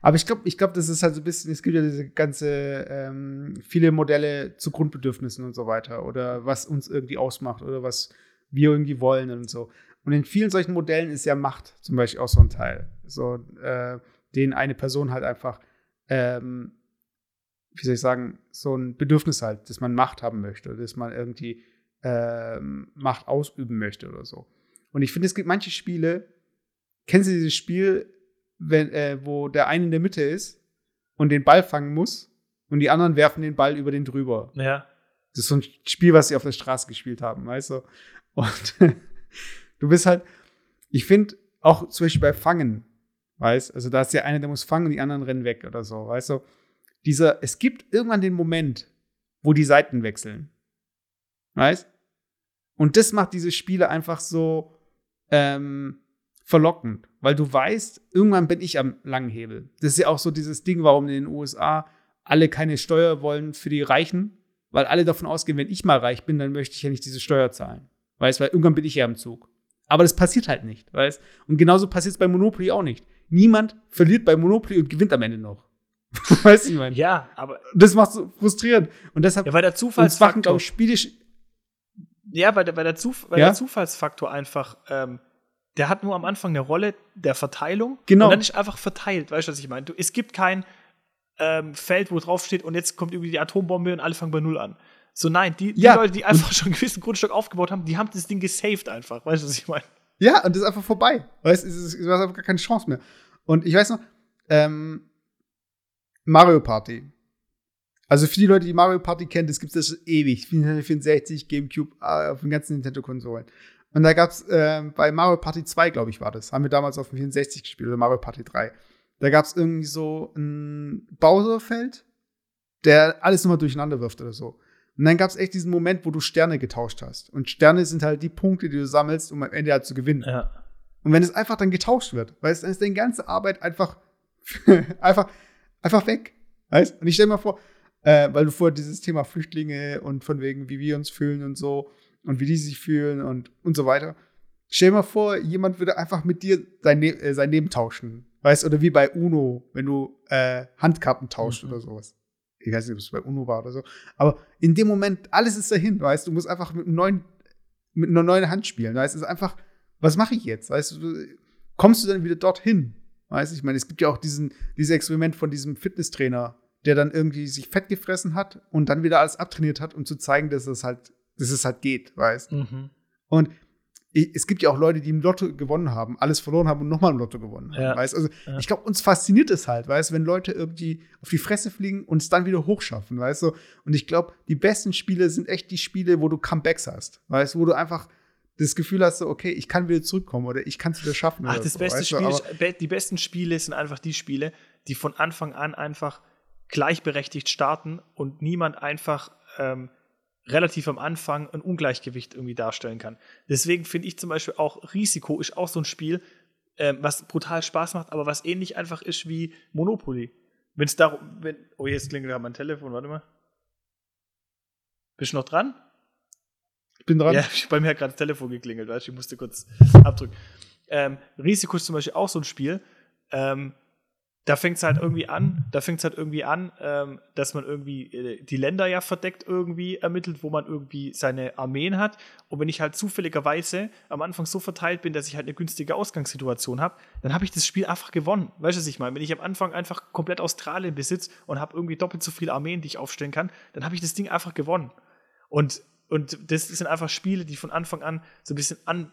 Aber ich glaube, ich glaube, das ist halt so ein bisschen, es gibt ja diese ganze, ähm, viele Modelle zu Grundbedürfnissen und so weiter oder was uns irgendwie ausmacht oder was wir irgendwie wollen und so. Und in vielen solchen Modellen ist ja Macht zum Beispiel auch so ein Teil. So, äh, den eine Person halt einfach ähm, wie soll ich sagen, so ein Bedürfnis halt, dass man Macht haben möchte, dass man irgendwie ähm, Macht ausüben möchte oder so. Und ich finde, es gibt manche Spiele, kennen Sie dieses Spiel, wenn, äh, wo der eine in der Mitte ist und den Ball fangen muss und die anderen werfen den Ball über den drüber. Ja. Das ist so ein Spiel, was sie auf der Straße gespielt haben, weißt du? Und du bist halt, ich finde, auch zum Beispiel bei Fangen, weißt also da ist der eine, der muss fangen und die anderen rennen weg oder so, weißt du? Dieser, es gibt irgendwann den Moment, wo die Seiten wechseln. Weißt? Und das macht diese Spiele einfach so ähm, verlockend, weil du weißt, irgendwann bin ich am langen Hebel. Das ist ja auch so dieses Ding, warum in den USA alle keine Steuer wollen für die Reichen, weil alle davon ausgehen, wenn ich mal reich bin, dann möchte ich ja nicht diese Steuer zahlen. Weißt, weil irgendwann bin ich ja im Zug. Aber das passiert halt nicht, weißt? Und genauso passiert es bei Monopoly auch nicht. Niemand verliert bei Monopoly und gewinnt am Ende noch. weißt du, ich meine? Ja, aber. Das macht so frustrierend. Und deshalb. Ja, weil der Zufallsfaktor. ich, spielisch. Ja, weil, der, weil, der, Zuf weil Ja? der Zufallsfaktor einfach. Ähm, der hat nur am Anfang eine Rolle der Verteilung. Genau. Und dann ist einfach verteilt. Weißt du, was ich meine? Du, es gibt kein ähm, Feld, wo drauf steht, und jetzt kommt irgendwie die Atombombe und alle fangen bei Null an. So, nein, die, die Ja, Leute, die einfach schon einen gewissen Grundstück aufgebaut haben, die haben das Ding gesaved einfach. Weißt du, was ich meine? Ja, und das ist einfach vorbei. Weißt du, es ist- du hast einfach gar keine Chance mehr. Und ich weiß noch, ähm, Mario Party. Also für die Leute, die Mario Party kennen, das gibt es schon ewig. 64, GameCube, äh, auf den ganzen Nintendo-Konsolen. Und da gab es ähm, bei Mario Party 2, glaube ich, war das. Haben wir damals auf dem 64 gespielt, oder Mario Party 3. Da gab es irgendwie so ein Bowser-Feld, der alles nochmal durcheinander wirft oder so. Und dann gab es echt diesen Moment, wo du Sterne getauscht hast. Und Sterne sind halt die Punkte, die du sammelst, um am Ende halt zu gewinnen. Ja. Und wenn es einfach dann getauscht wird, weißt du, dann ist deine ganze Arbeit einfach, einfach, einfach weg. Weißt Und ich stell mir vor, äh, weil du vorher dieses Thema Flüchtlinge und von wegen, wie wir uns fühlen und so und wie die sich fühlen und, und so weiter. Stell dir mal vor, jemand würde einfach mit dir sein, ne äh, sein Leben tauschen. Weißt oder wie bei Uno, wenn du äh, Handkarten tauscht Mhm. oder sowas. Ich weiß nicht, ob es bei Uno war oder so. Aber in dem Moment, alles ist dahin, weißt du, du musst einfach mit, einem neuen, mit einer neuen Hand spielen. Weißt du, es ist einfach, was mache ich jetzt? Weißt du, kommst du dann wieder dorthin? Weißt du, ich meine, es gibt ja auch diesen, dieses Experiment von diesem Fitnesstrainer, der dann irgendwie sich fett gefressen hat und dann wieder alles abtrainiert hat, um zu zeigen, dass es halt, dass es halt geht, weißt Mhm. Und es gibt ja auch Leute, die im Lotto gewonnen haben, alles verloren haben und nochmal im Lotto gewonnen haben, Ja. weißt Also Ja. ich glaube, uns fasziniert es halt, weißt wenn Leute irgendwie auf die Fresse fliegen und es dann wieder hochschaffen, weißt du? Und ich glaube, die besten Spiele sind echt die Spiele, wo du Comebacks hast, weißt du, wo du einfach das Gefühl hast, so, okay, ich kann wieder zurückkommen oder ich kann es wieder schaffen. Ach, das so, beste weißt du? Spiel ist, die besten Spiele sind einfach die Spiele, die von Anfang an einfach gleichberechtigt starten und niemand einfach ähm, relativ am Anfang ein Ungleichgewicht irgendwie darstellen kann. Deswegen finde ich zum Beispiel auch Risiko ist auch so ein Spiel, ähm, was brutal Spaß macht, aber was ähnlich einfach ist wie Monopoly. Wenn es darum, wenn, oh jetzt klingelt gerade mein Telefon, warte mal. Bist du noch dran? Ich bin dran. Ja, bei mir hat gerade das Telefon geklingelt, weißt du, ich musste kurz abdrücken. Ähm, Risiko ist zum Beispiel auch so ein Spiel. Ähm, da fängt es halt irgendwie an, da fängt halt irgendwie an, ähm, dass man irgendwie äh, die Länder ja verdeckt irgendwie ermittelt, wo man irgendwie seine Armeen hat. Und wenn ich halt zufälligerweise am Anfang so verteilt bin, dass ich halt eine günstige Ausgangssituation habe, dann habe ich das Spiel einfach gewonnen. Weißt du, was ich meine? Wenn ich am Anfang einfach komplett Australien besitze und habe irgendwie doppelt so viele Armeen, die ich aufstellen kann, dann habe ich das Ding einfach gewonnen. Und, und das sind einfach Spiele, die von Anfang an so ein bisschen an,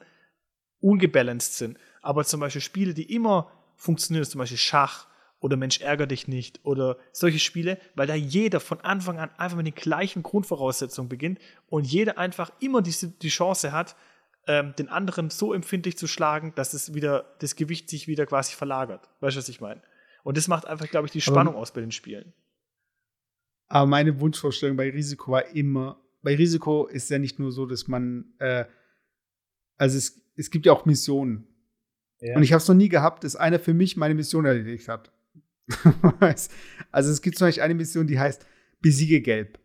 ungebalanced sind. Aber zum Beispiel Spiele, die immer funktionieren, zum Beispiel Schach oder Mensch ärger dich nicht oder solche Spiele, weil da jeder von Anfang an einfach mit den gleichen Grundvoraussetzungen beginnt und jeder einfach immer die, die Chance hat, ähm, den anderen so empfindlich zu schlagen, dass es wieder, das Gewicht sich wieder quasi verlagert. Weißt du, was ich meine? Und das macht einfach, glaube ich, die Spannung aber, aus bei den Spielen. Aber meine Wunschvorstellung bei Risiko war immer, bei Risiko ist ja nicht nur so, dass man, äh, also es, es gibt ja auch Missionen. Ja. Und ich habe es noch nie gehabt, dass einer für mich meine Mission erledigt hat. also es gibt zum Beispiel eine Mission, die heißt Besiege Gelb.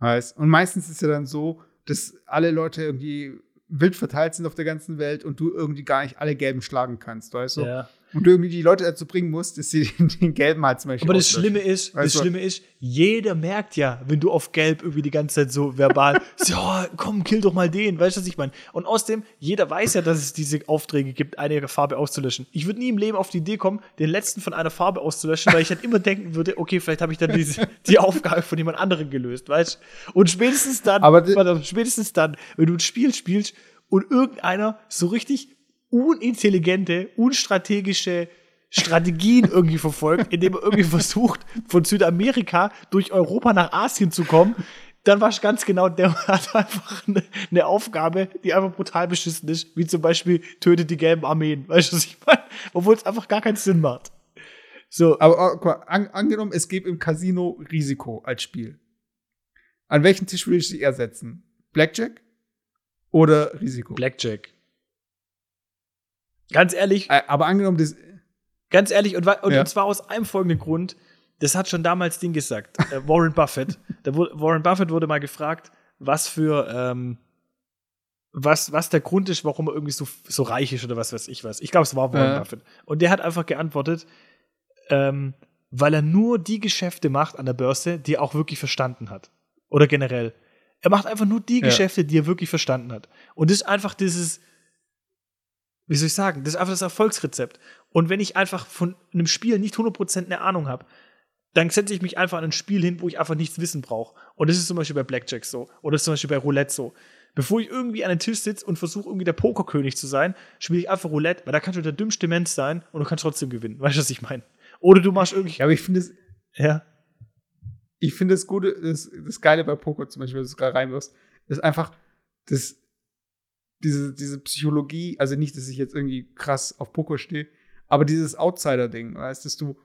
Und meistens ist ja dann so, dass alle Leute irgendwie wild verteilt sind auf der ganzen Welt und du irgendwie gar nicht alle Gelben schlagen kannst, weißt du? Ja. Und du irgendwie die Leute dazu bringen musst, dass sie den, den Gelben halt zum Beispiel. Aber das Schlimme ist, weißt das Schlimme ist, jeder merkt ja, wenn du auf Gelb irgendwie die ganze Zeit so verbal, so, komm, kill doch mal den, weißt du, was ich meine? Und außerdem, jeder weiß ja, dass es diese Aufträge gibt, eine Farbe auszulöschen. Ich würde nie im Leben auf die Idee kommen, den letzten von einer Farbe auszulöschen, weil ich halt immer denken würde, okay, vielleicht habe ich dann diese, die Aufgabe von jemand anderem gelöst, weißt du? Und spätestens dann, Aber warte, spätestens dann, wenn du ein Spiel spielst, und irgendeiner so richtig unintelligente, unstrategische Strategien irgendwie verfolgt, indem er irgendwie versucht, von Südamerika durch Europa nach Asien zu kommen, dann war es ganz genau, der hat einfach eine, eine, Aufgabe, die einfach brutal beschissen ist, wie zum Beispiel tötet die gelben Armeen, weißt du, was ich meine? Obwohl es einfach gar keinen Sinn macht. So. Aber, aber an, angenommen, es gibt im Casino Risiko als Spiel. An welchen Tisch würde ich sie ersetzen? Blackjack? oder Risiko? Blackjack. Ganz ehrlich. Aber angenommen, das. Ganz ehrlich, und, und, ja. und zwar aus einem folgenden Grund. Das hat schon damals Ding gesagt. Äh, Warren Buffett. Der, Warren Buffett wurde mal gefragt, was für. Ähm, was, was der Grund ist, warum er irgendwie so, so reich ist oder was weiß ich was. Ich glaube, es war Warren ja. Buffett. Und der hat einfach geantwortet, ähm, weil er nur die Geschäfte macht an der Börse, die er auch wirklich verstanden hat. Oder generell. Er macht einfach nur die ja. Geschäfte, die er wirklich verstanden hat. Und das ist einfach dieses, wie soll ich sagen, das ist einfach das Erfolgsrezept. Und wenn ich einfach von einem Spiel nicht 100% eine Ahnung habe, dann setze ich mich einfach an ein Spiel hin, wo ich einfach nichts wissen brauche. Und das ist zum Beispiel bei Blackjack so. Oder zum Beispiel bei Roulette so. Bevor ich irgendwie an den Tisch sitze und versuche, irgendwie der Pokerkönig zu sein, spiele ich einfach Roulette, weil da kannst du der dümmste Mensch sein und du kannst trotzdem gewinnen. Weißt du, was ich meine? Oder du machst irgendwie. Ja, aber ich finde es. Ja ich finde das Gute, das, das Geile bei Poker zum Beispiel, wenn du es gerade reinwirfst, ist einfach das, diese, diese Psychologie, also nicht, dass ich jetzt irgendwie krass auf Poker stehe, aber dieses Outsider-Ding, weißt dass du,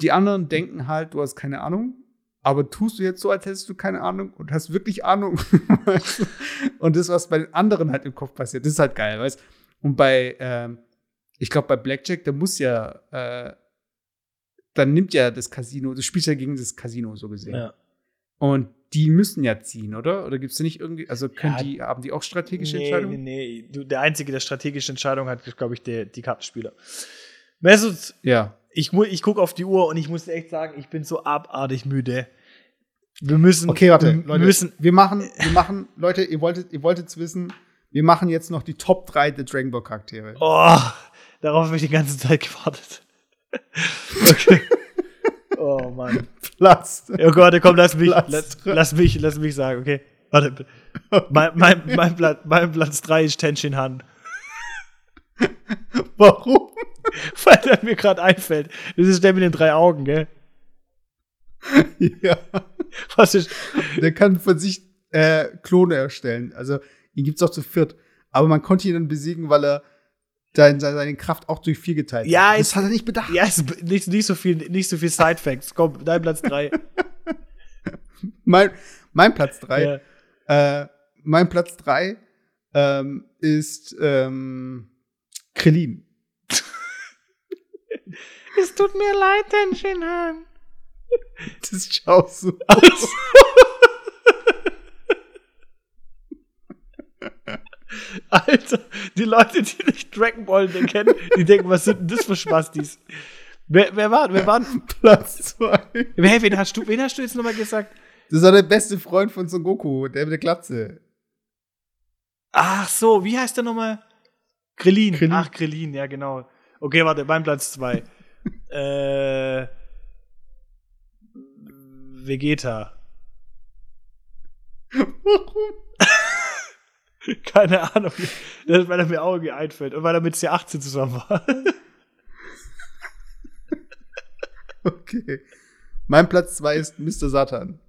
die anderen denken halt, du hast keine Ahnung, aber tust du jetzt so, als hättest du keine Ahnung und hast wirklich Ahnung. und das, was bei den anderen halt im Kopf passiert, das ist halt geil, weißt Und bei, ähm, ich glaube, bei Blackjack, da muss ja äh, dann nimmt ja das Casino, du spielst ja gegen das Casino so gesehen. Ja. Und die müssen ja ziehen, oder? Oder gibt es nicht irgendwie, also können ja, die, haben die auch strategische nee, Entscheidungen? Nee, nee, du, der Einzige, der strategische Entscheidung hat, ist, glaube ich, der, die Kartenspieler. Mesut, ja. ich, ich gucke auf die Uhr und ich muss echt sagen, ich bin so abartig müde. Wir müssen. Okay, warte, wir, Leute, müssen, wir machen, wir machen, Leute, ihr wolltet, ihr wolltet es wissen, wir machen jetzt noch die Top 3 der Dragon Ball Charaktere. Oh, darauf habe ich die ganze Zeit gewartet. Okay. Oh Mann. Platz. Oh Gott, komm, lass mich, lass, lass, mich, lass mich sagen, okay. Warte. Mein, mein, mein, Platz, mein Platz 3 ist Tenshin Han. Warum? Weil der mir gerade einfällt. Das ist der mit den drei Augen, gell? Ja. Was ist? Der kann von sich äh, Klone erstellen. Also, ihn gibt es auch zu viert. Aber man konnte ihn dann besiegen, weil er seine, seine Kraft auch durch vier geteilt ja, hat. Das hat er nicht bedacht. Ja, ist nicht, nicht, so viel, nicht so viel Side-Facts. Komm, dein Platz drei. mein, mein Platz drei. Ja. Äh, mein Platz drei ähm, ist ähm, Krillin. es tut mir leid, Tenshinhan. Das schaust du. Aus. Alter, die Leute, die nicht Dragon Ball kennen, die denken, was sind denn das für Spastis? Wer, wer war, wer war Platz 2? Hey, wen hast du, wen hast du jetzt nochmal gesagt? Das war der beste Freund von Son Goku, der mit der Glatze. Ach so, wie heißt der nochmal? Krillin. Krillin. Ach, Krillin, ja, genau. Okay, warte, mein Platz 2. äh. Vegeta. Warum? Keine Ahnung. Das ist, weil er mir auch irgendwie einfällt. Und weil er mit C18 zusammen war. Okay. Mein Platz 2 ist Mr. Satan.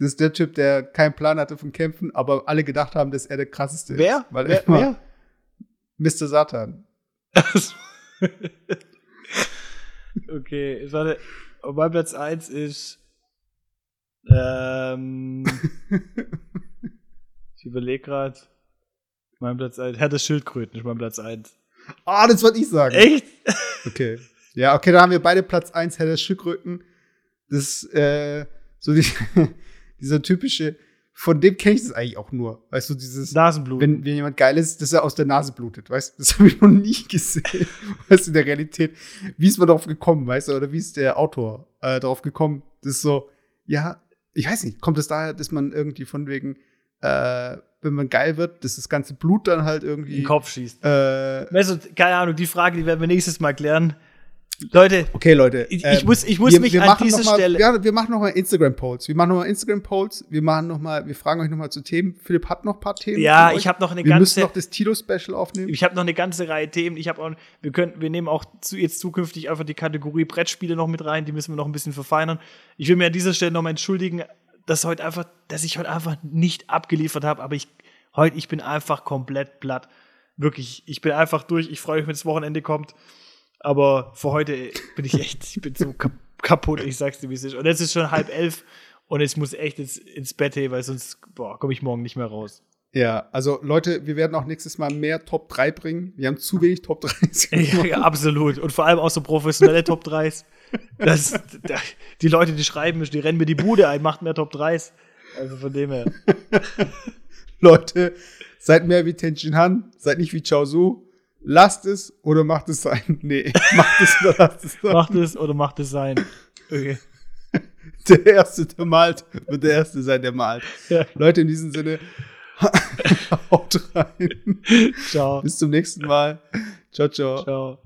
Das ist der Typ, der keinen Plan hatte vom Kämpfen, aber alle gedacht haben, dass er der krasseste Wer? ist. Weil wer? er immer- wer? Mr. Satan. okay, warte. Und mein Platz 1 ist. Ähm, ich überlege gerade. Mein Platz 1. Herr der Schildkröten ist mein Platz 1. Ah, das wollte ich sagen. Echt? Okay. Ja, okay, da haben wir beide Platz 1, Herr der Schildkröten. Das ist äh, so die, dieser typische, von dem kenne ich das eigentlich auch nur. Weißt du, dieses, Nasenblut. wenn, wenn jemand geil ist, dass er aus der Nase blutet, weißt du? Das habe ich noch nie gesehen, weißt du, in der Realität. Wie ist man darauf gekommen, weißt du, oder wie ist der Autor äh, darauf gekommen? Das ist so, ja, ich weiß nicht, kommt es daher, dass man irgendwie von wegen, äh, wenn man geil wird, dass das ganze Blut dann halt in irgendwie den Kopf schießt. Äh, Weißt du, keine Ahnung, die Frage, die werden wir nächstes Mal klären. Leute, okay, Leute. ich, ähm, ich muss, ich muss wir, mich wir an machen dieser mal, Stelle. Ja, wir machen nochmal Instagram-Polls. Wir machen nochmal Instagram-Polls. Wir machen noch mal, wir fragen euch nochmal zu Themen. Philipp hat noch ein paar Themen. Ja, ich habe noch eine Wir müssen ganze. noch das Tilo-Special aufnehmen. Ich habe noch eine ganze Reihe Themen. Ich habe auch, wir können, wir nehmen auch zu, jetzt zukünftig einfach die Kategorie Brettspiele noch mit rein. Die müssen wir noch ein bisschen verfeinern. Ich will mir an dieser Stelle nochmal entschuldigen, dass heute einfach, dass ich heute einfach nicht abgeliefert habe. Aber ich heute, ich bin einfach komplett platt. Wirklich, ich bin einfach durch. Ich freue mich, wenn das Wochenende kommt. Aber für heute bin ich echt, ich bin so kap kaputt. Ich sag's dir, wie es ist. Und jetzt ist schon halb elf und ich muss echt jetzt ins Bett, hey, weil sonst komme ich morgen nicht mehr raus. Ja, also Leute, wir werden auch nächstes Mal mehr Top 3 bringen. Wir haben zu wenig Top 3. Ja, ja, absolut. Und vor allem auch so professionelle Top 3s. Das, da- die Leute, die schreiben, die rennen mir die Bude ein, macht mehr Top 3s. Also von dem her. Leute, seid mehr wie Tenshin Han, seid nicht wie Chao Su. Lasst es oder macht es sein. Nee, macht es oder lasst es sein. Macht es oder macht es sein. Okay. Der Erste, der malt, wird der Erste sein, der malt. Ja. Leute, in diesem Sinne, haut rein. Ciao. Bis zum nächsten Mal. Ciao, ciao. Ciao.